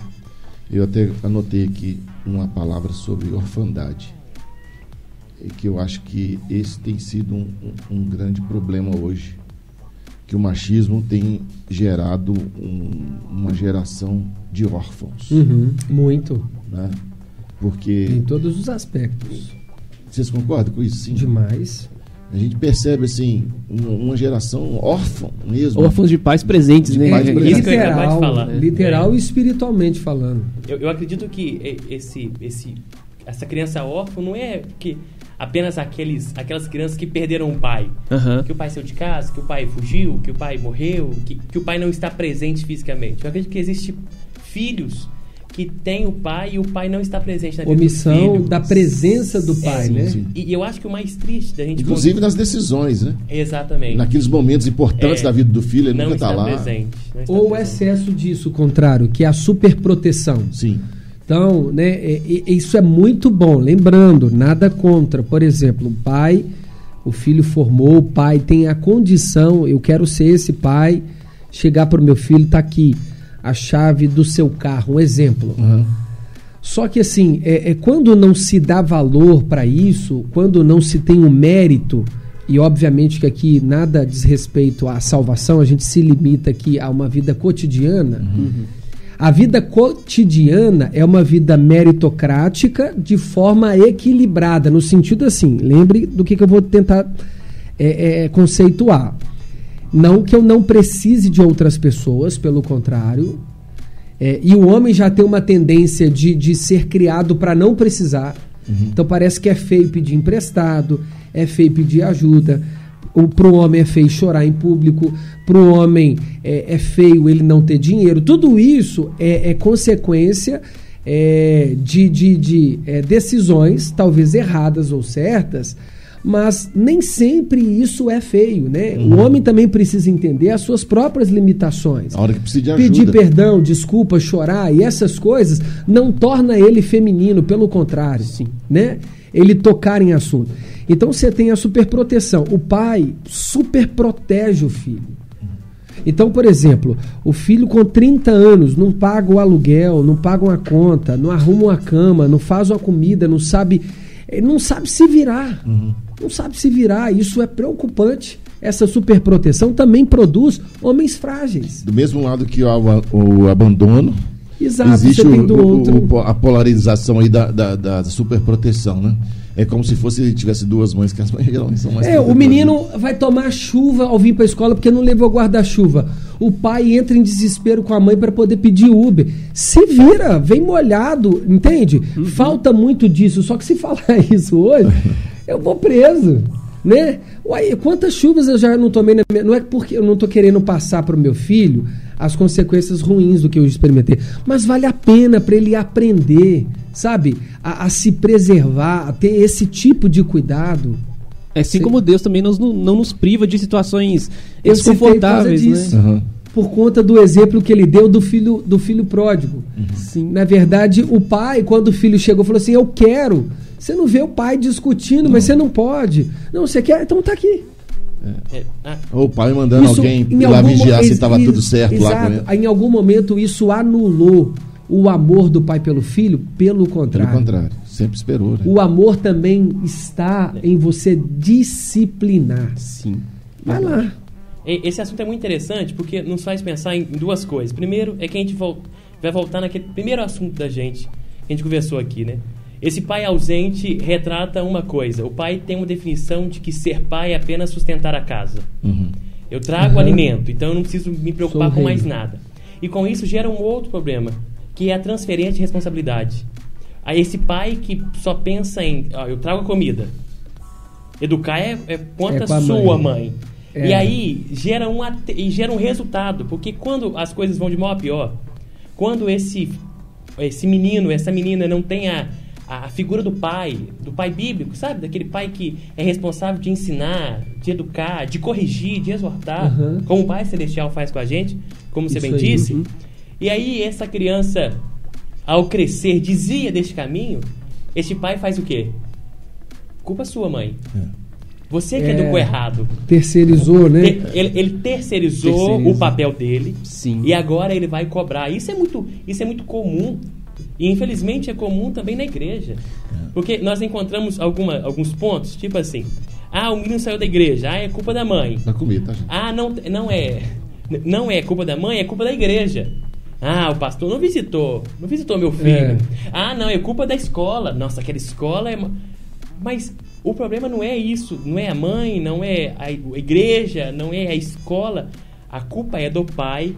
eu até anotei aqui uma palavra sobre orfandade, que eu acho que esse tem sido um, um- um grande problema hoje, que o machismo tem gerado um- uma geração de órfãos, Uhum, muito. né? Em Porque todos os aspectos. vocês concordam com isso? Sim. Demais. A gente percebe assim uma, geração órfã mesmo. Órfãos de pais presentes, De né? pais É presentes. Literal, literal É. e espiritualmente falando. Eu, eu acredito que esse, esse, essa criança órfã não é que apenas aqueles, aquelas crianças que perderam o pai. Aham. Que o pai saiu de casa, que o pai fugiu, que o pai morreu, que, que o pai não está presente fisicamente. Eu acredito que existe filhos que têm o pai e o pai não está presente na vida do Omissão filho. da presença do É, pai, sim, né? sim. E, e eu acho que o mais triste da gente... Inclusive nas decisões, né? Exatamente. Naqueles momentos importantes É, da vida do filho, ele não nunca está está lá. presente. não está Ou o presente. excesso disso, o contrário, que é a superproteção. Sim. Então, né, é- é- isso é muito bom. Lembrando, nada contra. Por exemplo, o pai, o filho formou, o pai tem a condição, eu quero ser esse pai, chegar para o meu filho, tá aqui a chave do seu carro, um exemplo. Aham. Só que assim, é, é quando não se dá valor para isso, quando não se tem o mérito, e obviamente que aqui nada diz respeito à salvação, a gente se limita aqui a uma vida cotidiana. A vida cotidiana é uma vida meritocrática de forma equilibrada, no sentido assim, lembre do que, que eu vou tentar é, é, conceituar. Não que eu não precise de outras pessoas, pelo contrário. É, e o homem já tem uma tendência de, de ser criado para não precisar. Então parece que é feio pedir emprestado, é feio pedir ajuda. Para o homem é feio chorar em público, para o homem é, é feio ele não ter dinheiro. Tudo isso é, é consequência é, de, de, de é, decisões, talvez erradas ou certas, mas nem sempre isso é feio, né? O homem também precisa entender as suas próprias limitações. A hora que precisa de ajuda. Pedir perdão, desculpa, chorar e essas coisas não torna ele feminino, pelo contrário, Sim. né? Ele tocar em assunto. Então você tem a superproteção. O pai super protege o filho. Então, por exemplo, o filho com 30 anos não paga o aluguel, não paga uma conta, não arruma uma cama, não faz uma comida, não sabe, eh, não sabe se virar. Não sabe se virar. Isso é preocupante. Essa superproteção também produz homens frágeis. Do mesmo lado que o abandono, Exato, existe você tem o- do o- outro. o- a polarização aí da, da, da superproteção, né? É como se fosse ele tivesse duas mães, que as mães geralmente são mais É, o menino vai tomar chuva ao vir para a escola porque não levou guarda-chuva. O pai entra em desespero com a mãe para poder pedir Uber. Se vira, vem molhado, entende? Uhum. Falta muito disso. Só que se falar isso hoje, eu vou preso, né? Uai, quantas chuvas eu já não tomei na minha... Não é porque eu não tô querendo passar para o meu filho as consequências ruins do que eu experimentei, mas vale a pena para ele aprender, sabe? A, a se preservar, a ter esse tipo de cuidado. Assim Sim. como Deus também nos- não, não nos priva de situações Eu desconfortáveis, né? disso. Aham. por conta do exemplo que ele deu do filho do filho pródigo. Sim. Na verdade, o pai, quando o filho chegou, falou assim: Eu quero. Você não vê o pai discutindo, mas você não pode. Não, você quer? Então tá aqui. É, Ou o pai mandando Isso, alguém lá algum vigiar se estava tudo certo lá com ele. exato. Em algum momento, isso anulou o amor do pai pelo filho, pelo Pelo contrário. contrário, sempre esperou, né? O amor também está em você disciplinar. Sim. Vai lá. Esse assunto é muito interessante porque nos faz pensar em duas coisas. Primeiro é que a gente vol- vai voltar naquele primeiro assunto da gente, que a gente conversou aqui, né? Esse pai ausente retrata uma coisa. O pai tem uma definição de que ser pai é apenas sustentar a casa. Uhum. Eu trago Aham. alimento, então eu não preciso me preocupar Sou com rei. mais nada. E com isso gera um outro problema, que é a transferência de responsabilidade. Aí esse pai que só pensa em, ó, eu trago a comida. Educar é, é conta É a sua mãe. mãe. É. E aí gera um, e gera um resultado, porque quando as coisas vão de mal a pior, quando esse, esse menino, essa menina não tem a, a figura do pai, do pai bíblico, sabe? Daquele pai que é responsável de ensinar, de educar, de corrigir, de exortar, Aham. como o Pai Celestial faz com a gente, como você Isso bem aí, disse. uhum. E aí essa criança, ao crescer, desvia deste caminho, este pai faz o quê? Culpa sua, mãe. Você que É. educou errado. Terceirizou, né? Te- Ele, ele terceirizou Terceirizou. o papel dele Sim. e agora ele vai cobrar. Isso é muito, isso é muito comum. E infelizmente é comum também na igreja. Porque nós encontramos alguma, alguns pontos, tipo assim: ah, o menino saiu da igreja, ah, é culpa da mãe. Pra comer, tá? Ah, não, não é. Não é culpa da mãe, é culpa da igreja. Ah, o pastor não visitou, não visitou meu filho. É. Ah, não, é culpa da escola. Nossa, aquela escola é. ma- Mas o problema não é isso, não é a mãe, não é a igreja, não é a escola. A culpa é do pai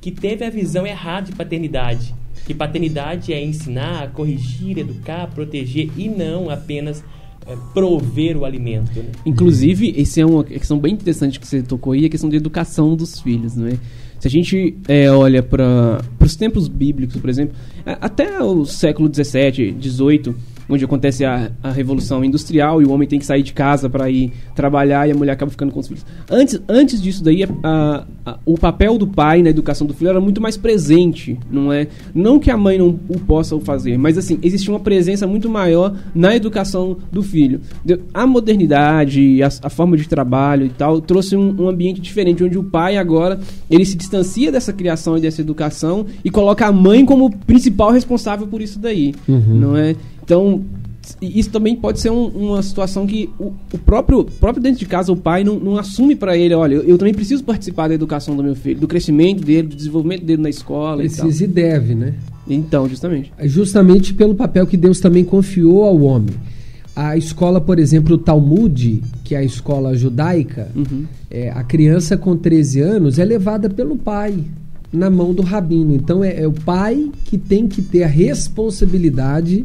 que teve a visão errada de paternidade. Que paternidade é ensinar, corrigir, educar, proteger e não apenas eh, prover o alimento. Né? Inclusive, esse é uma questão bem interessante que você tocou aí, a questão da educação dos filhos, não é? Se a gente é, olha para os tempos bíblicos, por exemplo, até o século 17, 18, onde acontece a, a revolução industrial e o homem tem que sair de casa para ir trabalhar e a mulher acaba ficando com os filhos. Antes, antes disso daí, a- a- o papel do pai na educação do filho era muito mais presente, não é? Não que a mãe não o possa fazer, mas assim, existia uma presença muito maior na educação do filho. A modernidade, a, a forma de trabalho e tal, trouxe um, um ambiente diferente, onde o pai agora, ele se distancia dessa criação e dessa educação e coloca a mãe como principal responsável por isso daí, não é? Então, e isso também pode ser um- uma situação que o, o próprio, próprio dentro de casa, o pai não, não assume para ele, olha, eu, eu também preciso participar da educação do meu filho, do crescimento dele, do desenvolvimento dele na escola e tal. Precisa e deve, né? Então, justamente. justamente pelo papel que Deus também confiou ao homem. A escola, por exemplo, o Talmud, que é a escola judaica, Uhum. é, a criança com 13 anos é levada pelo pai na mão do rabino. Então é, é o pai que tem que ter a responsabilidade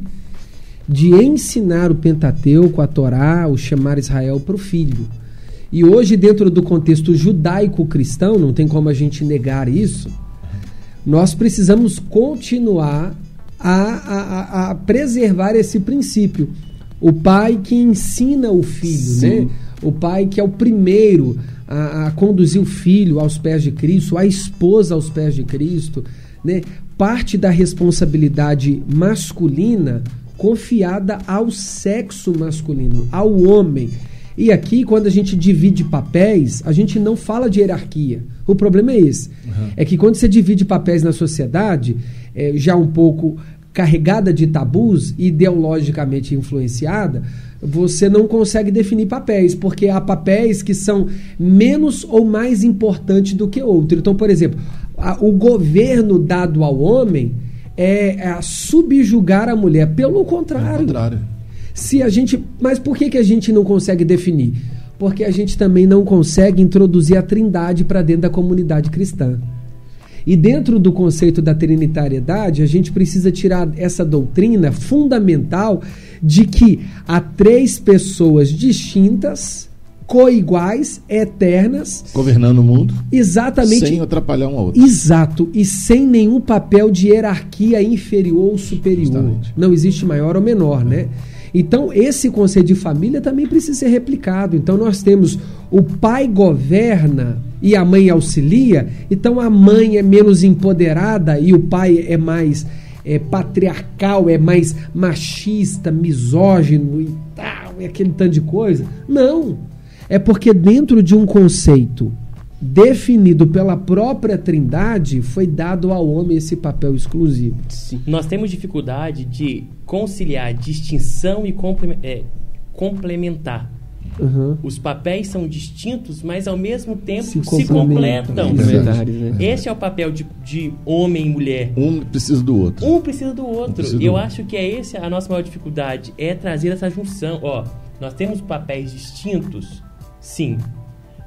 de ensinar o Pentateuco, a Torá, o chamar Israel para o filho. E hoje, dentro do contexto judaico-cristão, não tem como a gente negar isso, nós precisamos continuar a, a- a- preservar esse princípio. O pai que ensina o filho, Sim. né? O pai que é o primeiro a, a conduzir o filho aos pés de Cristo, a esposa aos pés de Cristo, né? Parte da responsabilidade masculina confiada ao sexo masculino, ao homem. E aqui, quando a gente divide papéis, a gente não fala de hierarquia. O problema é esse. É que quando você divide papéis na sociedade, é, já um pouco carregada de tabus, ideologicamente influenciada, você não consegue definir papéis, porque há papéis que são menos ou mais importantes do que outro. Então, por exemplo, a- o governo dado ao homem é, é a subjugar a mulher. Pelo contrário. contrário. Se a gente, mas por que, que a gente não consegue definir? Porque a gente também não consegue introduzir a Trindade para dentro da comunidade cristã. E dentro do conceito da trinitariedade, a gente precisa tirar essa doutrina fundamental de que há três pessoas distintas, coiguais, eternas, Governando o mundo exatamente sem atrapalhar um ao outro. Exato, e sem nenhum papel de hierarquia inferior ou superior. Justamente. Não existe maior ou menor, né? Então, esse conceito de família também precisa ser replicado. Então, nós temos o pai governa e a mãe auxilia. Então, a mãe é menos empoderada e o pai é mais é, patriarcal, é mais machista, misógino e tal, e aquele tanto de coisa. Não. É porque dentro de um conceito definido pela própria Trindade, foi dado ao homem esse papel exclusivo. Sim. Nós temos dificuldade de conciliar distinção e é, complementar. Uhum. Os papéis são distintos, mas ao mesmo tempo Se se, complementam. né? Esse é o papel de, de homem e mulher. Um precisa do outro. Um precisa do outro. do E eu acho que é esse a nossa maior dificuldade, é trazer essa junção. Ó, nós temos papéis distintos, sim.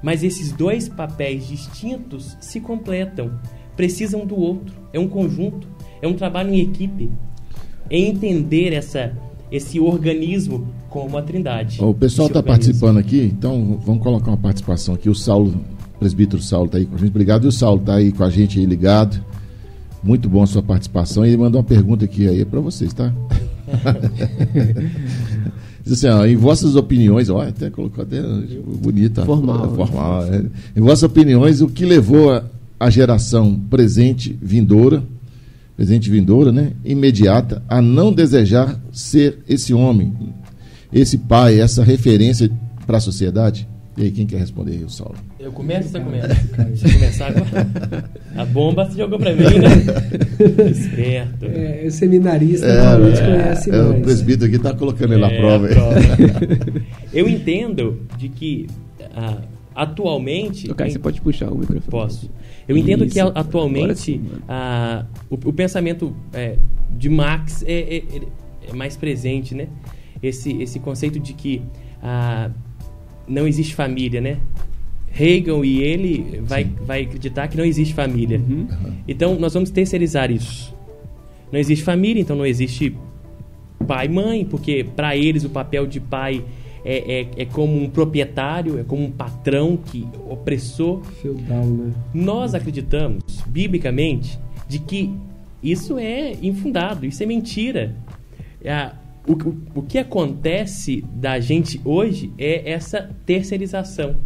Mas esses dois papéis distintos se completam. precisam do outro. É um conjunto, é um trabalho em equipe. É entender essa, esse organismo como a Trindade. O pessoal está participando aqui, então vamos colocar uma participação aqui. O Saulo, o presbítero Saulo está aí com a gente. Obrigado. E o Saulo está aí com a gente aí ligado. Muito bom a sua participação. E ele mandou uma pergunta aqui aí para vocês, tá? Diz assim, ó, em vossas opiniões, ó, até colocou até bonita. Formal. formal é. Em vossas opiniões, o que levou a, a geração presente, vindoura, presente vindoura, né, imediata, a não desejar ser esse homem, esse pai, essa referência para a sociedade? E aí, quem quer responder aí, o Saulo? Eu começo ou você começa? Você começar agora? A bomba você jogou pra mim, né? Esperto. É, o seminarista normalmente conhece é, mais. o presbítero aqui está colocando ele na É, prova. a aí. prova. Eu entendo de que ah, atualmente. Ok, você pode puxar o microfone. Posso. Eu entendo Isso, que atualmente sim, ah, o, o pensamento é, de Marx é, é- é mais presente, né? Esse, esse conceito de que ah, não existe família, né? Hegel e ele vai, vai acreditar que não existe família. Uhum. Então nós vamos terceirizar isso. Não existe família, então não existe pai e mãe, porque para eles o papel de pai é, é, é como um proprietário, é como um patrão que opressor. Feudal, né? Nós acreditamos, biblicamente, de que isso é infundado, isso é mentira. Ah, o, o, o que acontece da gente hoje é essa terceirização.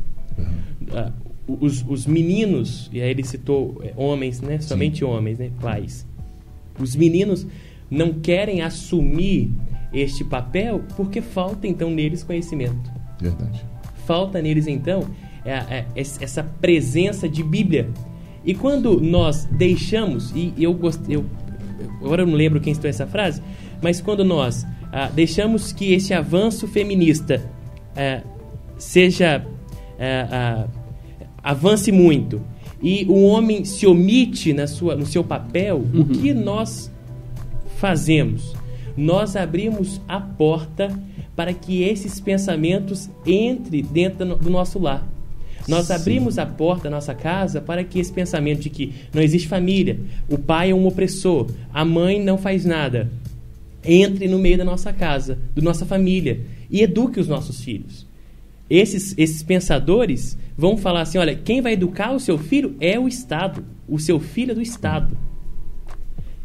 Ah, os, os meninos, e aí ele citou é, homens, né? Somente homens, né? Pais. Os meninos não querem assumir este papel porque falta então neles conhecimento Verdade. falta neles então é, é, es- essa presença de Bíblia. E quando nós deixamos, e eu gostei, eu, agora eu não lembro quem citou essa frase, mas quando nós ah, deixamos que esse avanço feminista ah, seja ah, ah, avance muito e o homem se omite na sua, no seu papel, o que nós fazemos? Nós abrimos a porta para que esses pensamentos entrem dentro do nosso lar. Nós Sim. abrimos a porta da nossa casa para que esse pensamento de que não existe família, o pai é um opressor, a mãe não faz nada, entre no meio da nossa casa, da nossa família e eduque os nossos filhos. Esses, esses pensadores vão falar assim: olha, quem vai educar o seu filho é o Estado. O seu filho é do Estado.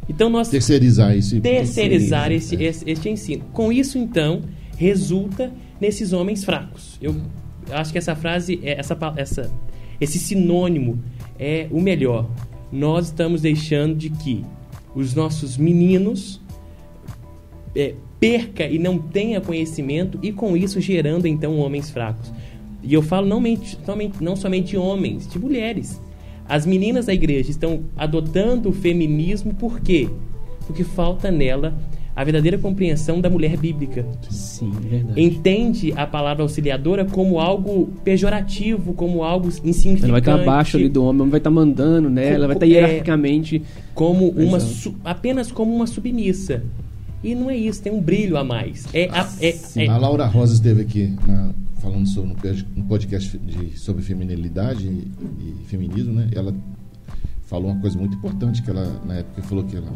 Então nós Terceirizar isso. e- terceirizar esse, É. esse, este ensino. Com isso, então, resulta nesses homens fracos. Eu acho que essa frase, é- essa, essa, esse sinônimo é o melhor. Nós estamos deixando de que os nossos meninos é, perca e não tenha conhecimento e com isso gerando então homens fracos. E eu falo não, mente- somente- não somente de homens, de mulheres. As meninas da igreja estão adotando o feminismo por quê? Porque falta nela a verdadeira compreensão da mulher bíblica. Sim, verdade. Entende a palavra auxiliadora como algo pejorativo, como algo insignificante. Ela vai estar abaixo ali do homem, vai estar mandando nela, ela vai estar É. hierarquicamente. como uma su- apenas como uma submissa. E não é isso, tem um brilho a mais. É, a- é- é- A Laura Rosa esteve aqui na- falando sobre, no no podcast de- sobre feminilidade e, e feminismo, né? Ela falou uma coisa muito importante que ela na época falou que ela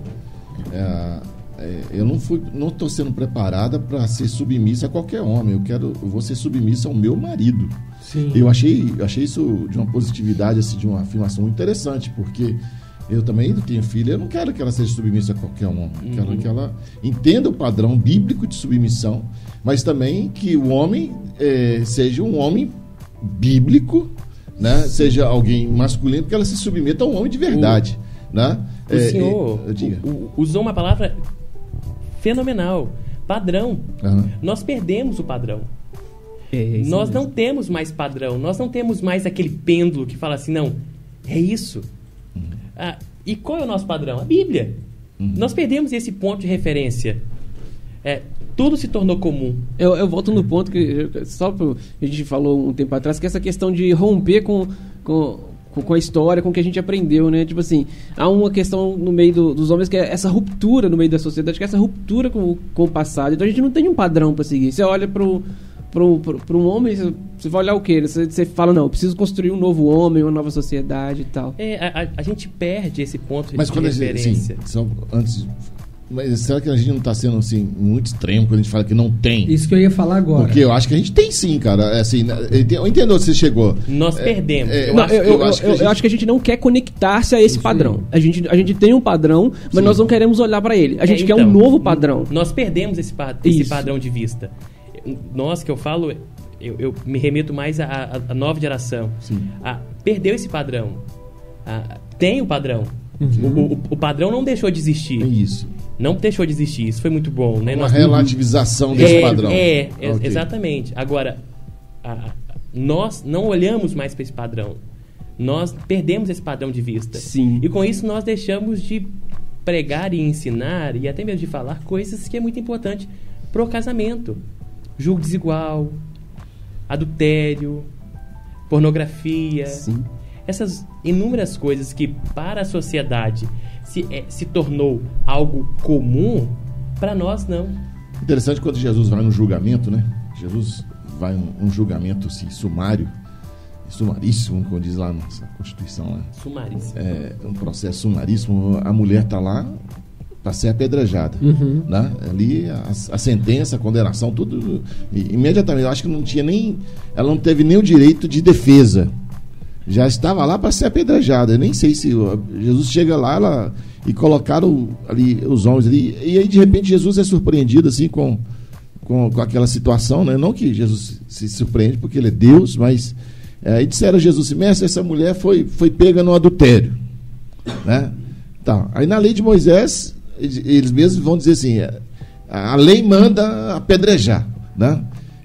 é, é, eu não fui não estou sendo preparada para ser submissa a qualquer homem. Eu quero eu vou ser submissa ao meu marido. Sim. Eu achei, eu achei isso de uma positividade, assim, de uma afirmação muito interessante, porque eu também tenho filha, eu não quero que ela seja submissa a qualquer um. Eu Quero que ela entenda o padrão bíblico de submissão, mas também que o homem eh, seja um homem bíblico, né? seja alguém masculino, que ela se submeta a um homem de verdade. né? O Eh, senhor u- usou uma palavra fenomenal. Padrão. Aham. Nós perdemos o padrão. É, isso Nós mesmo. não temos mais padrão. Nós não temos mais aquele pêndulo que fala assim, não, é isso. Uhum. Ah, e qual é o nosso padrão? A Bíblia. Nós perdemos esse ponto de referência. É, tudo se tornou comum. Eu, eu volto no ponto que só pro- a gente falou um tempo atrás, que é essa questão de romper com, com, com, a história, com o que a gente aprendeu, né? Tipo assim, há uma questão no meio do- dos homens que é essa ruptura no meio da sociedade, que é essa ruptura com, o- com o passado. Então a gente não tem um padrão para seguir. Você olha pro, para um homem, você vai olhar o quê? Você, você fala, não, eu preciso construir um novo homem, uma nova sociedade e tal. É, a, a gente perde esse ponto Mas de quando referência. A gente, são, antes, mas será que a gente não está sendo assim, muito extremo quando a gente fala que não tem? Isso que eu ia falar agora. Porque eu acho que a gente tem sim, cara. É assim, eu entendo onde você chegou. Nós perdemos. É, eu, não, acho, eu, eu, acho eu, acho que a gente não quer conectar-se a esse Isso padrão. A gente, a gente tem um padrão, mas sim. nós não queremos olhar para ele. A gente é, quer um então, novo padrão. Nós perdemos esse, esse padrão de vista. Nós que eu falo, eu, eu me remeto mais à, nova geração. A, perdeu esse padrão. A, tem o padrão. Uhum. O, o, o, padrão não deixou de existir. Isso não deixou de existir. Isso foi muito bom, né? Uma Nós, relativização desse é, padrão. É, é okay. exatamente. Agora, a, nós não olhamos mais para esse padrão. Nós perdemos esse padrão de vista. Sim. E com isso nós deixamos de pregar e ensinar e até mesmo de falar coisas que é muito importante pro casamento. Julgo desigual, adultério, pornografia. Sim. Essas inúmeras coisas que para a sociedade se, é, se tornou algo comum, para nós não. Interessante quando Jesus vai no julgamento, né? Jesus vai um, um julgamento assim, sumário, sumaríssimo, como diz lá na nossa Constituição. Né? Sumaríssimo. É um processo sumaríssimo. A mulher está lá para ser apedrejada. Uhum. Né? Ali a, a, sentença, a condenação, tudo. Imediatamente, eu acho que não tinha nem. Ela não teve nem o direito de defesa já estava lá para ser apedrejada. Eu nem sei se Jesus chega lá ela, e colocaram ali os homens ali. E aí, de repente, Jesus é surpreendido assim com, com, com aquela situação. Né? Não que Jesus se surpreende porque ele é Deus, mas. É, aí disseram a Jesus mestre, essa mulher foi, foi pega no adultério. Né? Tá. Aí na lei de Moisés, eles mesmos vão dizer assim: a lei manda apedrejar. Né?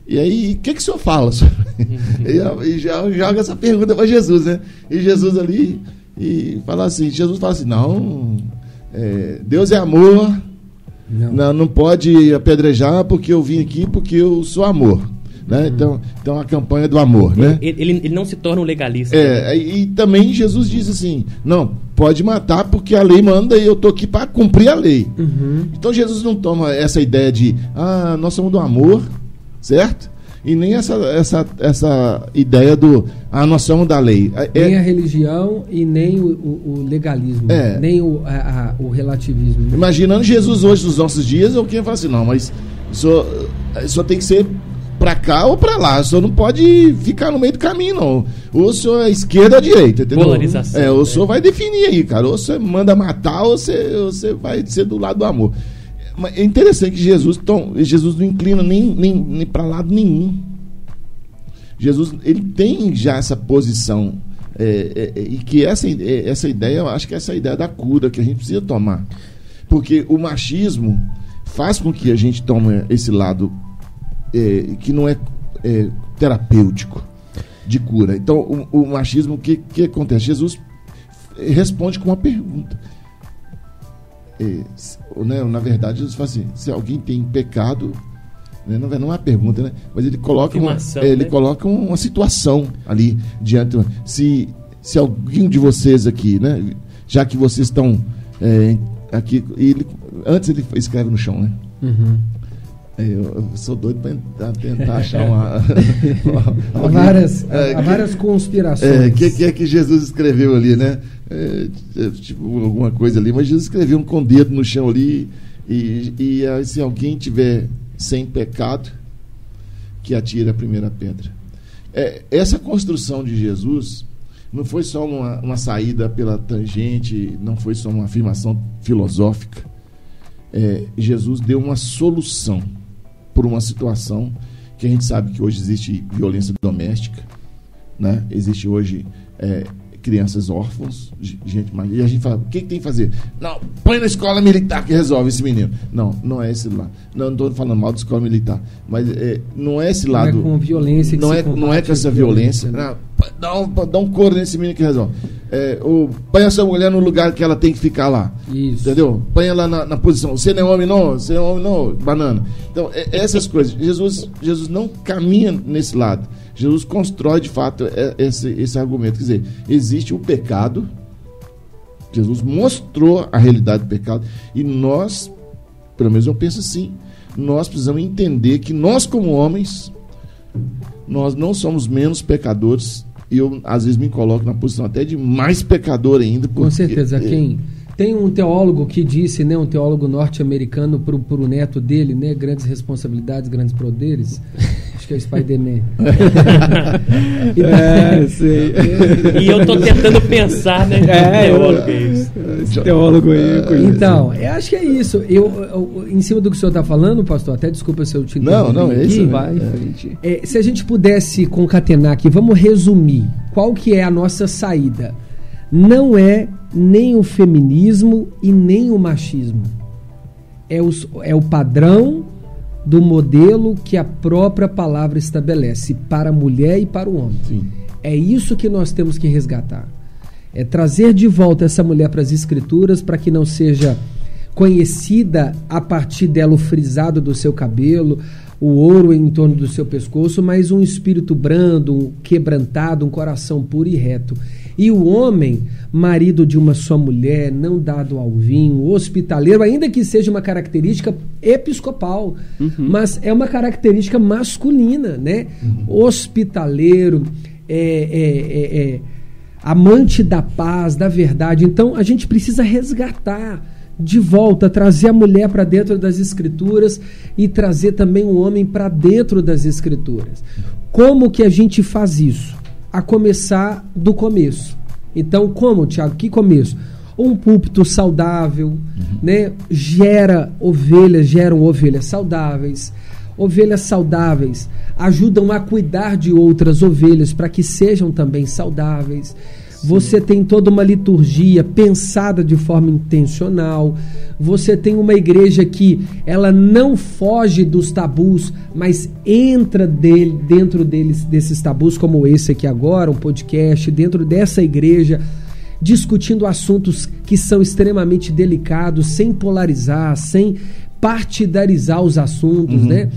E aí, o que, que o senhor fala? e, já joga essa pergunta para Jesus, né? E Jesus ali e fala assim, Jesus fala assim, não, é, Deus é amor, não. não. não pode apedrejar porque eu vim aqui porque eu sou amor. Né? Uhum. Então, então a campanha do amor, né? Ele, ele, ele não se torna um legalista. É, né? e, e, também Jesus diz assim: não, pode matar porque a lei manda e eu tô aqui para cumprir a lei. Uhum. Então Jesus não toma essa ideia de ah, nós somos do amor, certo? E nem essa, essa, essa ideia do a noção da lei. É, nem a religião e nem o, o legalismo, é. nem o, a, a, o relativismo. Imaginando Jesus hoje nos nossos dias, quem fala assim, não, mas só, só tem que ser para cá ou para lá. O senhor não pode ficar no meio do caminho, não. Ou o senhor é esquerda ou direita, entendeu? Polarização. É, o né? senhor vai definir aí, cara. Ou você manda matar ou você, você vai ser do lado do amor. É interessante que Jesus, tom, Jesus não inclina nem, nem, nem para lado nenhum. Jesus ele tem já essa posição é, é, é, e que essa, é, essa ideia, eu acho que é essa ideia da cura que a gente precisa tomar. Porque o machismo faz com que a gente tome esse lado é, que não é, é, terapêutico de cura. Então, o, o machismo, o que, que acontece? Jesus responde com uma pergunta é, né, na verdade, Jesus fala assim: se alguém tem pecado, né, não, é uma pergunta, né, mas ele coloca, uma, é, ele né? coloca uma situação ali diante. Se, se alguém de vocês aqui, né, já que vocês estão é, aqui, ele, antes ele escreve no chão, né? Uhum. Eu, sou doido para tentar achar uma. há várias, é, há várias conspirações. O é, que, que, é que Jesus escreveu ali, né? É, é, tipo, alguma coisa ali, mas Jesus escreveu um com dedo no chão ali. E, e se alguém tiver sem pecado, que atire a primeira pedra. É, essa construção de Jesus não foi só uma, uma saída pela tangente, não foi só uma afirmação filosófica. É, Jesus deu uma solução por uma situação que a gente sabe que hoje existe violência doméstica, né? existe hoje é, crianças órfãos, gente mais. E a gente fala, o que, que, tem que fazer? Não, põe na escola militar que resolve esse menino. Não, não é esse lado. Não, estou falando mal da escola militar. Mas é, não é esse lado. Não é com violência que Não, é, não é com essa violência. violência né? não, dá, um, dá um couro nesse menino que resolve. É, ou põe essa mulher no lugar que ela tem que ficar lá. Isso. Entendeu? Põe ela na, na posição. Você não é homem, não. Você é homem, não. Banana. Então, é, essas coisas. Jesus, Jesus não caminha nesse lado. Jesus constrói de fato é, esse, esse argumento. Quer dizer, existe o pecado, Jesus mostrou a realidade do pecado, e nós, pelo menos eu penso assim, nós precisamos entender que nós, como homens, nós não somos menos pecadores. E eu, às vezes, me coloco na posição até de mais pecador ainda. Com certeza. Quem tem um teólogo que disse, né, um teólogo norte-americano para o neto dele, né, grandes responsabilidades, grandes poderes. Acho que é o Spider-Man. é, sei. E eu tô tentando pensar, né? É, teólogo, eu, esse teólogo aí. Eu então, eu acho que é isso. Eu, eu, em cima do que o senhor está falando, pastor, até desculpa se eu te Não, não, é isso. Vai, é. É, se a gente pudesse concatenar aqui, vamos resumir. Qual que é a nossa saída? Não é nem o feminismo e nem o machismo. É, os, é o padrão do modelo que a própria palavra estabelece para a mulher e para o homem. Sim. É isso que nós temos que resgatar. É trazer de volta essa mulher para as escrituras para que não seja conhecida a partir dela o frisado do seu cabelo, o ouro em torno do seu pescoço, mas um espírito brando, um quebrantado, um coração puro e reto. E o homem, marido de uma só mulher, não dado ao vinho, hospitaleiro, ainda que seja uma característica episcopal, uhum. mas é uma característica masculina, né? Uhum. Hospitaleiro, é, é, é, é, amante da paz, da verdade. Então a gente precisa resgatar de volta, trazer a mulher para dentro das escrituras e trazer também o homem para dentro das escrituras. Como que a gente faz isso? A começar do começo. Então, como, Tiago? Que começo? Um púlpito saudável, uhum. né? Gera ovelhas, geram ovelhas saudáveis. Ovelhas saudáveis ajudam a cuidar de outras ovelhas para que sejam também saudáveis. Você tem toda uma liturgia pensada de forma intencional. Você tem uma igreja que ela não foge dos tabus, mas entra dele, dentro deles desses tabus, como esse aqui agora, um podcast, dentro dessa igreja, discutindo assuntos que são extremamente delicados, sem polarizar, sem partidarizar os assuntos, uhum. né?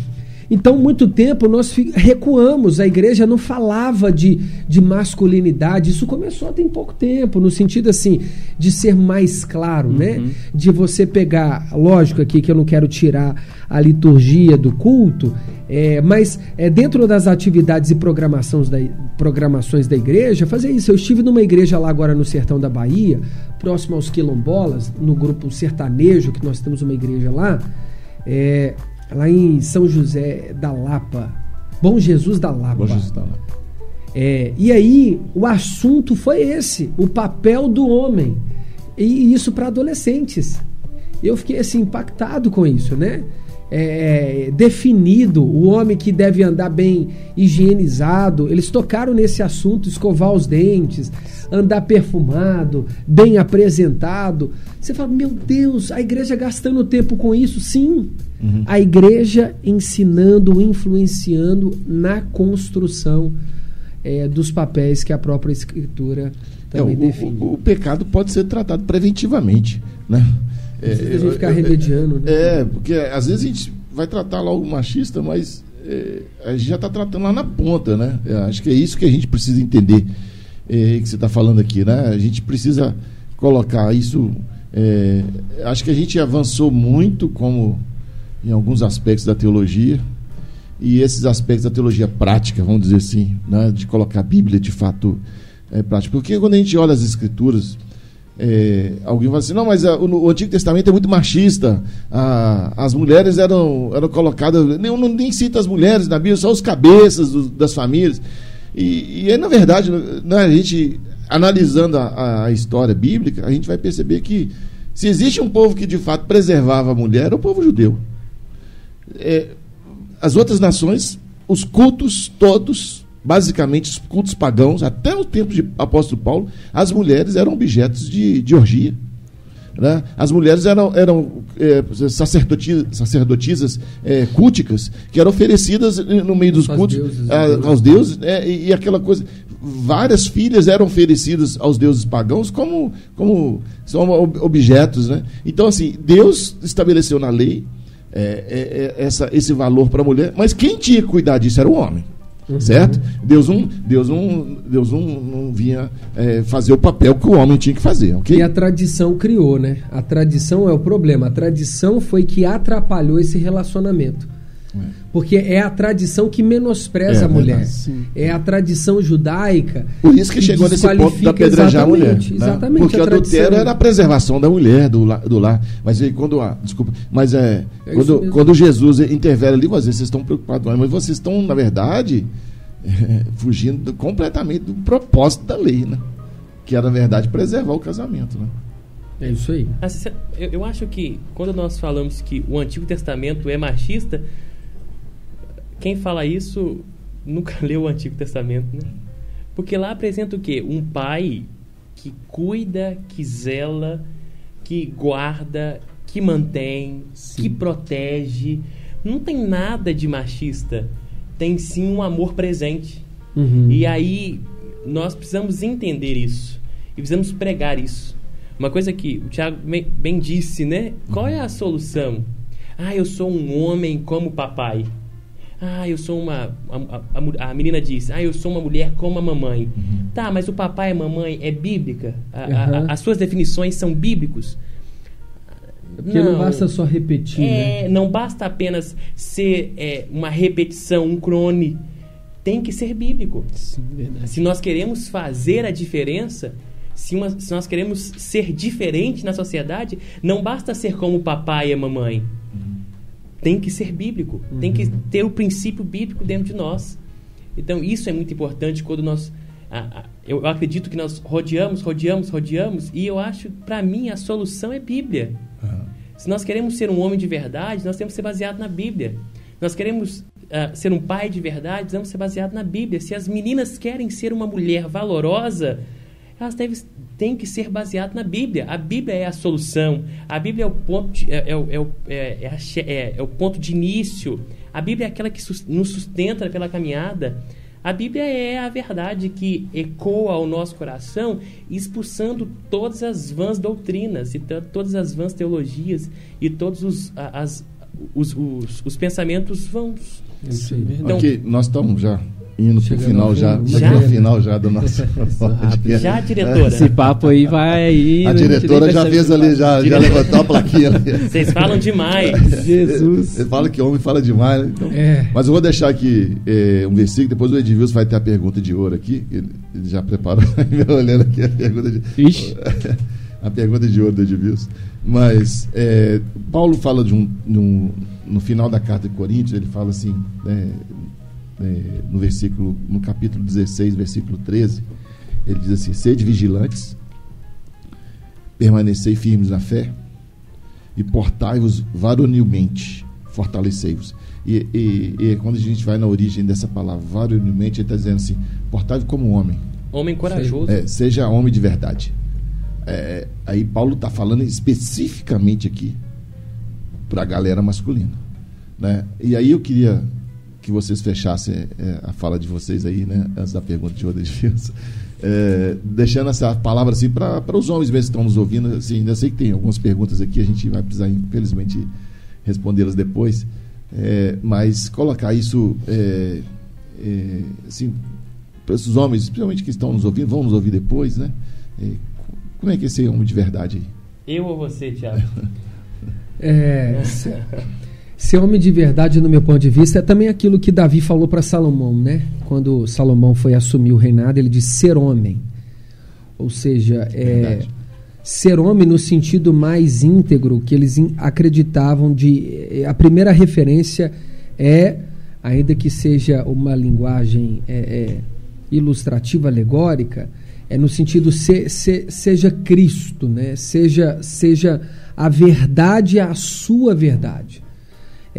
Então, muito tempo nós recuamos, a igreja não falava de, de masculinidade. Isso começou tem pouco tempo, no sentido assim, de ser mais claro, né? uhum. né? De você pegar, lógico aqui que eu não quero tirar a liturgia do culto, é, mas é, dentro das atividades e programações da, programações da igreja, fazer isso. Eu estive numa igreja lá agora no sertão da Bahia, próximo aos quilombolas, no grupo sertanejo, que nós temos uma igreja lá. É, lá em São José da Lapa. Bom Jesus da Lapa. Bom Jesus da Lapa. É, e aí o assunto foi esse, o papel do homem. E isso para adolescentes. Eu fiquei assim impactado com isso, né? É, é, definido, o homem que deve andar bem higienizado. Eles tocaram nesse assunto, escovar os dentes, andar perfumado, bem apresentado. Você fala, meu Deus, a igreja gastando tempo com isso? Sim. Uhum. A igreja ensinando, influenciando na construção é, dos papéis que a própria escritura também é, o, define. O, o, pecado pode ser tratado preventivamente, né? É, a gente ficar remediando, né? É, porque às vezes a gente vai tratar lá o machista, mas é, a gente já está tratando lá na ponta, né? É, acho que é isso que a gente precisa entender é, que você está falando aqui, né? A gente precisa colocar isso. É, acho que a gente avançou muito como em alguns aspectos da teologia e esses aspectos da teologia prática, vamos dizer assim, né? de colocar a Bíblia de fato é, prática. Porque quando a gente olha as escrituras, é, alguém fala assim, não, mas a, o, o, Antigo Testamento é muito machista, a, as mulheres eram, eram colocadas, nem, não, nem cita as mulheres na Bíblia, só os cabeças do, das famílias. E, e aí, na verdade, né, a gente, analisando a, a, história bíblica, a gente vai perceber que se existe um povo que de fato preservava a mulher, é o povo judeu é, as outras nações, os cultos todos, basicamente os cultos pagãos, até o tempo de apóstolo Paulo, as mulheres eram objetos de, de orgia. Né? As mulheres eram, eram é, sacerdotisas, sacerdotisas é, culticas que eram oferecidas no meio dos cultos deuses, a, aos deuses, né? e, e, aquela coisa. Várias filhas eram oferecidas aos deuses pagãos como, como são objetos. Né? Então, assim, Deus estabeleceu na lei é, essa, esse valor para a mulher, mas quem tinha que cuidar disso era o homem. Uhum. Certo? Deus não, Deus não, Deus não, não vinha é, fazer o papel que o homem tinha que fazer, ok? E a tradição criou, né? A tradição é o problema. A tradição foi que atrapalhou esse relacionamento. Porque é a tradição que menospreza É, a mulher. verdade. É a tradição judaica. Por isso que, chegou nesse ponto da apedrejar a mulher. exatamente, né? Exatamente. Porque a o adultério tradição. era a preservação da mulher, do, la- do lar. Mas aí quando. ah, desculpa, mas é. É quando, quando Jesus intervém ali, às vezes vocês estão preocupados, mas vocês estão, na verdade, é, fugindo do- completamente do propósito da lei, né? Que era, na verdade, preservar o casamento, né? É isso aí. Eu acho que quando nós falamos que o Antigo Testamento é machista, quem fala isso nunca leu o Antigo Testamento, né? Porque lá apresenta o quê? Um pai que cuida, que zela, que guarda, que mantém, que protege. Não tem nada de machista. Tem sim um amor presente. Uhum. E aí nós precisamos entender isso e precisamos pregar isso. Uma coisa que o Tiago bem, bem disse, né? Qual é a solução? Ah, eu sou um homem como papai. Ah, eu sou uma. A, a- a menina diz, ah, eu sou uma mulher como a mamãe. Tá, mas o papai e a mamãe é bíblica? A- Uhum. as suas definições são bíblicos? Porque não, basta só repetir, né? É, não basta apenas ser é, uma repetição, um crone. Tem que ser bíblico. Sim. Se nós queremos fazer a diferença, se, uma- se nós queremos ser diferente na sociedade, não basta ser como o papai e a mamãe. Tem que ser bíblico. Tem que ter o princípio bíblico dentro de nós. Então, isso é muito importante quando nós. a- a- eu acredito que nós rodeamos, rodeamos, rodeamos, e eu acho, para mim, a solução é Bíblia. Se nós queremos ser um homem de verdade, nós temos que ser baseado na Bíblia. Nós queremos ah, ser um pai de verdade, nós temos que ser baseado na Bíblia. Se as meninas querem ser uma mulher valorosa, elas devem, têm que ser baseadas na Bíblia. A Bíblia é a solução. A Bíblia é o ponto de, é, é o- é o- é- é é- é ponto de início. A Bíblia é aquela que nos sustenta pela caminhada. A Bíblia é a verdade que ecoa ao nosso coração, expulsando todas as vãs doutrinas, e to- todas as vãs teologias e todos os, as, os, os, os pensamentos vãos. É. Então- nós estamos já indo para o final já, já? Já? no final já do nosso podcast. Já, diretora? Esse papo aí vai aí. A né? diretora já fez ali, já, já levantou a plaquinha ali. Vocês falam demais. Jesus. Ele fala que homem fala demais, né? Então, É. Mas eu vou deixar aqui eh, um versículo, depois o Edilson vai ter a pergunta de ouro aqui. Ele, ele já preparou, olhando aqui a pergunta de. Ixi. a pergunta de ouro do Edilson. Mas eh, Paulo fala de um, de um- No final da carta de Coríntios, ele fala assim, né, eh, no versículo, no capítulo 16, versículo 13, ele diz assim: sede vigilantes, permanecei firmes na fé e portai-vos varonilmente, fortalecei-vos. E, e, e quando a gente vai na origem dessa palavra, varonilmente, ele está dizendo assim: portai-vos como homem, Homem corajoso. é, seja homem de verdade. É, aí Paulo está falando especificamente aqui para a galera masculina. Né? E aí eu queria que vocês fechassem é, a fala de vocês aí, né? antes da pergunta de Oda de Filhos. É, deixando essa palavra assim para os homens mesmo que estão nos ouvindo. Assim, eu sei que tem algumas perguntas aqui, a gente vai precisar, infelizmente, respondê-las depois. É, mas colocar isso é, é, assim, para esses homens, principalmente que estão nos ouvindo, vão nos ouvir depois, né? É, como é que é ser homem de verdade aí? Eu ou você, Tiago? É, ser, homem de verdade, no meu ponto de vista, é também aquilo que Davi falou para Salomão, né? Quando Salomão foi assumir o reinado, ele disse ser homem. Ou seja, é, ser homem no sentido mais íntegro que eles acreditavam de. eh, A primeira referência é, ainda que seja uma linguagem é, é, ilustrativa, alegórica, é no sentido se, se- seja Cristo, né? seja, seja a verdade a sua verdade.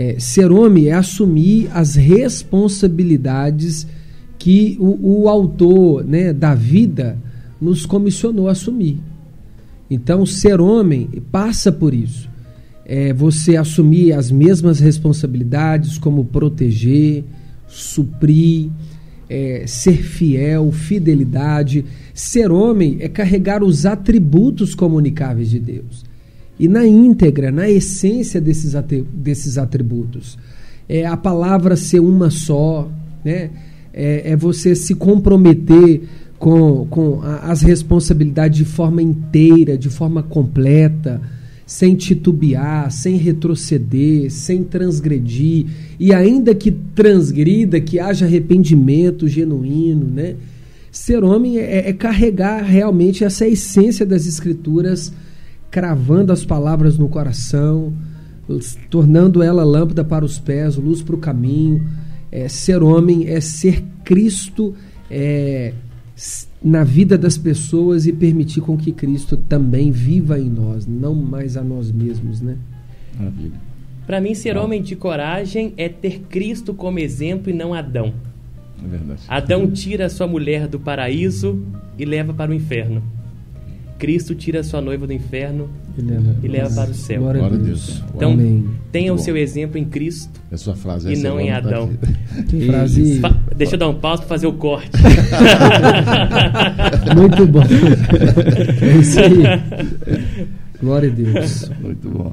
É, ser homem é assumir as responsabilidades que o, o autor né, da vida nos comissionou a assumir. Então, ser homem passa por isso. É você assumir as mesmas responsabilidades, como proteger, suprir, é, ser fiel, fidelidade. Ser homem é carregar os atributos comunicáveis de Deus. E na íntegra, na essência desses, desses atributos. É a palavra ser uma só, né? é, é você se comprometer com, com a- as responsabilidades de forma inteira, de forma completa. sem titubear, sem retroceder, sem transgredir, e ainda que transgrida, que haja arrependimento genuíno, né? Ser homem é, é carregar realmente essa essência das escrituras, cravando as palavras no coração, tornando ela lâmpada para os pés, luz para o caminho. É, ser homem é ser Cristo é, na vida das pessoas e permitir com que Cristo também viva em nós, não mais a nós mesmos, né? Para mim, ser homem de coragem é ter Cristo como exemplo e não Adão. É verdade. Adão tira sua mulher do paraíso e leva para o inferno. Cristo tira sua noiva do inferno e leva, e leva para o céu. Glória a Deus. Então, Amém. tenha Muito o seu bom. exemplo em Cristo é sua frase, e não em Adão. frase... Deixa eu dar um pausa para fazer o corte. Muito bom. É isso aí. Glória a Deus. Muito bom.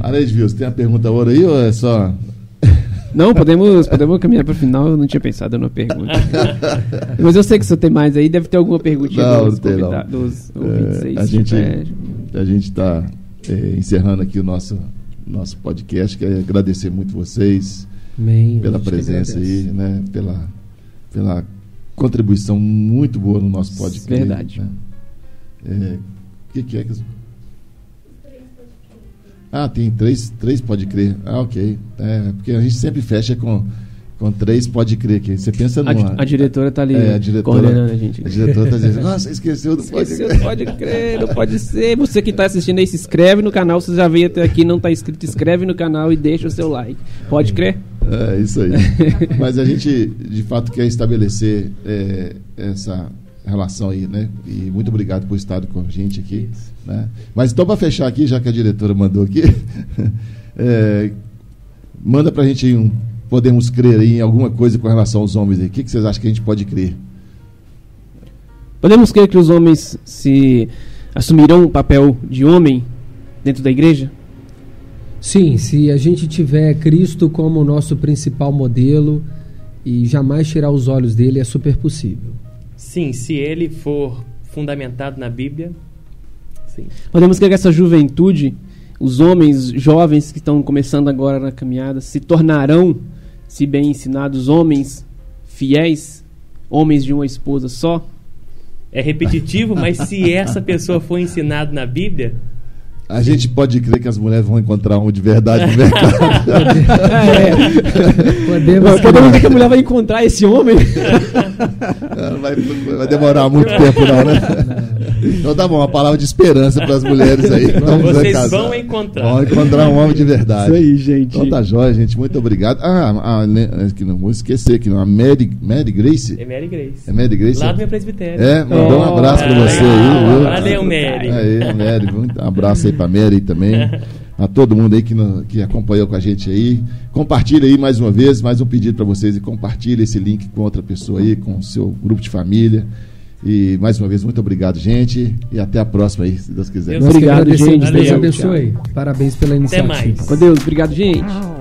Areide, você tem a pergunta ouro aí ou é só não, podemos, podemos caminhar para o final. Eu não tinha pensado na pergunta. Mas eu sei que você tem mais aí. Deve ter alguma perguntinha não, dos, não tem, não. dos ouvintes é, A gente a gente está é, encerrando aqui o nosso nosso podcast. Quero agradecer muito vocês Amém, pela presença aí, né? Pela pela contribuição muito boa no nosso podcast. Verdade. Né? É, o que, que é que ah, tem três, três pode crer. Ah, ok. É, porque a gente sempre fecha com, com três pode crer que você pensa numa... A, a diretora está ali é, a diretora, coordenando a gente. A diretora está dizendo, nossa, esqueceu do pode crer. pode crer, não pode ser. Você que está assistindo aí, se inscreve no canal. Você já veio até aqui não está inscrito, inscreve no canal e deixa o seu like. Pode crer? É, isso aí. Mas a gente, de fato, quer estabelecer é, essa relação aí, né? E muito obrigado por estar com a gente aqui. Né? Mas então, para fechar aqui, já que a diretora mandou aqui, é, manda para a gente um. Podemos crer em alguma coisa com relação aos homens aí. O que, que vocês acham que a gente pode crer? Podemos crer que os homens se assumirão o papel de homem dentro da igreja? Sim, se a gente tiver Cristo como nosso principal modelo e jamais tirar os olhos dele, é super possível. Sim, se ele for fundamentado na Bíblia, sim. Podemos crer que essa juventude, os homens jovens que estão começando agora na caminhada, se tornarão, se bem ensinados, homens fiéis, homens de uma esposa só? É repetitivo, mas se essa pessoa for ensinada na Bíblia, a gente pode crer que as mulheres vão encontrar um de verdade no mercado. é. Podemos, Podemos ver que a mulher vai encontrar esse homem. vai, vai, demorar muito tempo, não, né? Não. Então tá bom, uma palavra de esperança para as mulheres aí. Vocês vão encontrar. Vão encontrar um homem de verdade. Isso aí, gente. Então tá jóia, gente. Muito obrigado. Ah, que não vou esquecer que não, a Mary, Mary Grace. É Mary Grace. É Mary Grace? Lá do meu presbitério. É, mandou oh, um abraço para você aí. Valeu, Mary. Aí, Mary. Um abraço aí para Mary também. a todo mundo aí que, no, que acompanhou com a gente aí. Compartilhe aí mais uma vez, mais um pedido para vocês e compartilhe esse link com outra pessoa aí, com o seu grupo de família. E mais uma vez, muito obrigado, gente. E até a próxima aí, se Deus quiser. Deus obrigado, gente. Deus abençoe. Parabéns pela iniciativa. Até mais. Com Deus, obrigado, gente.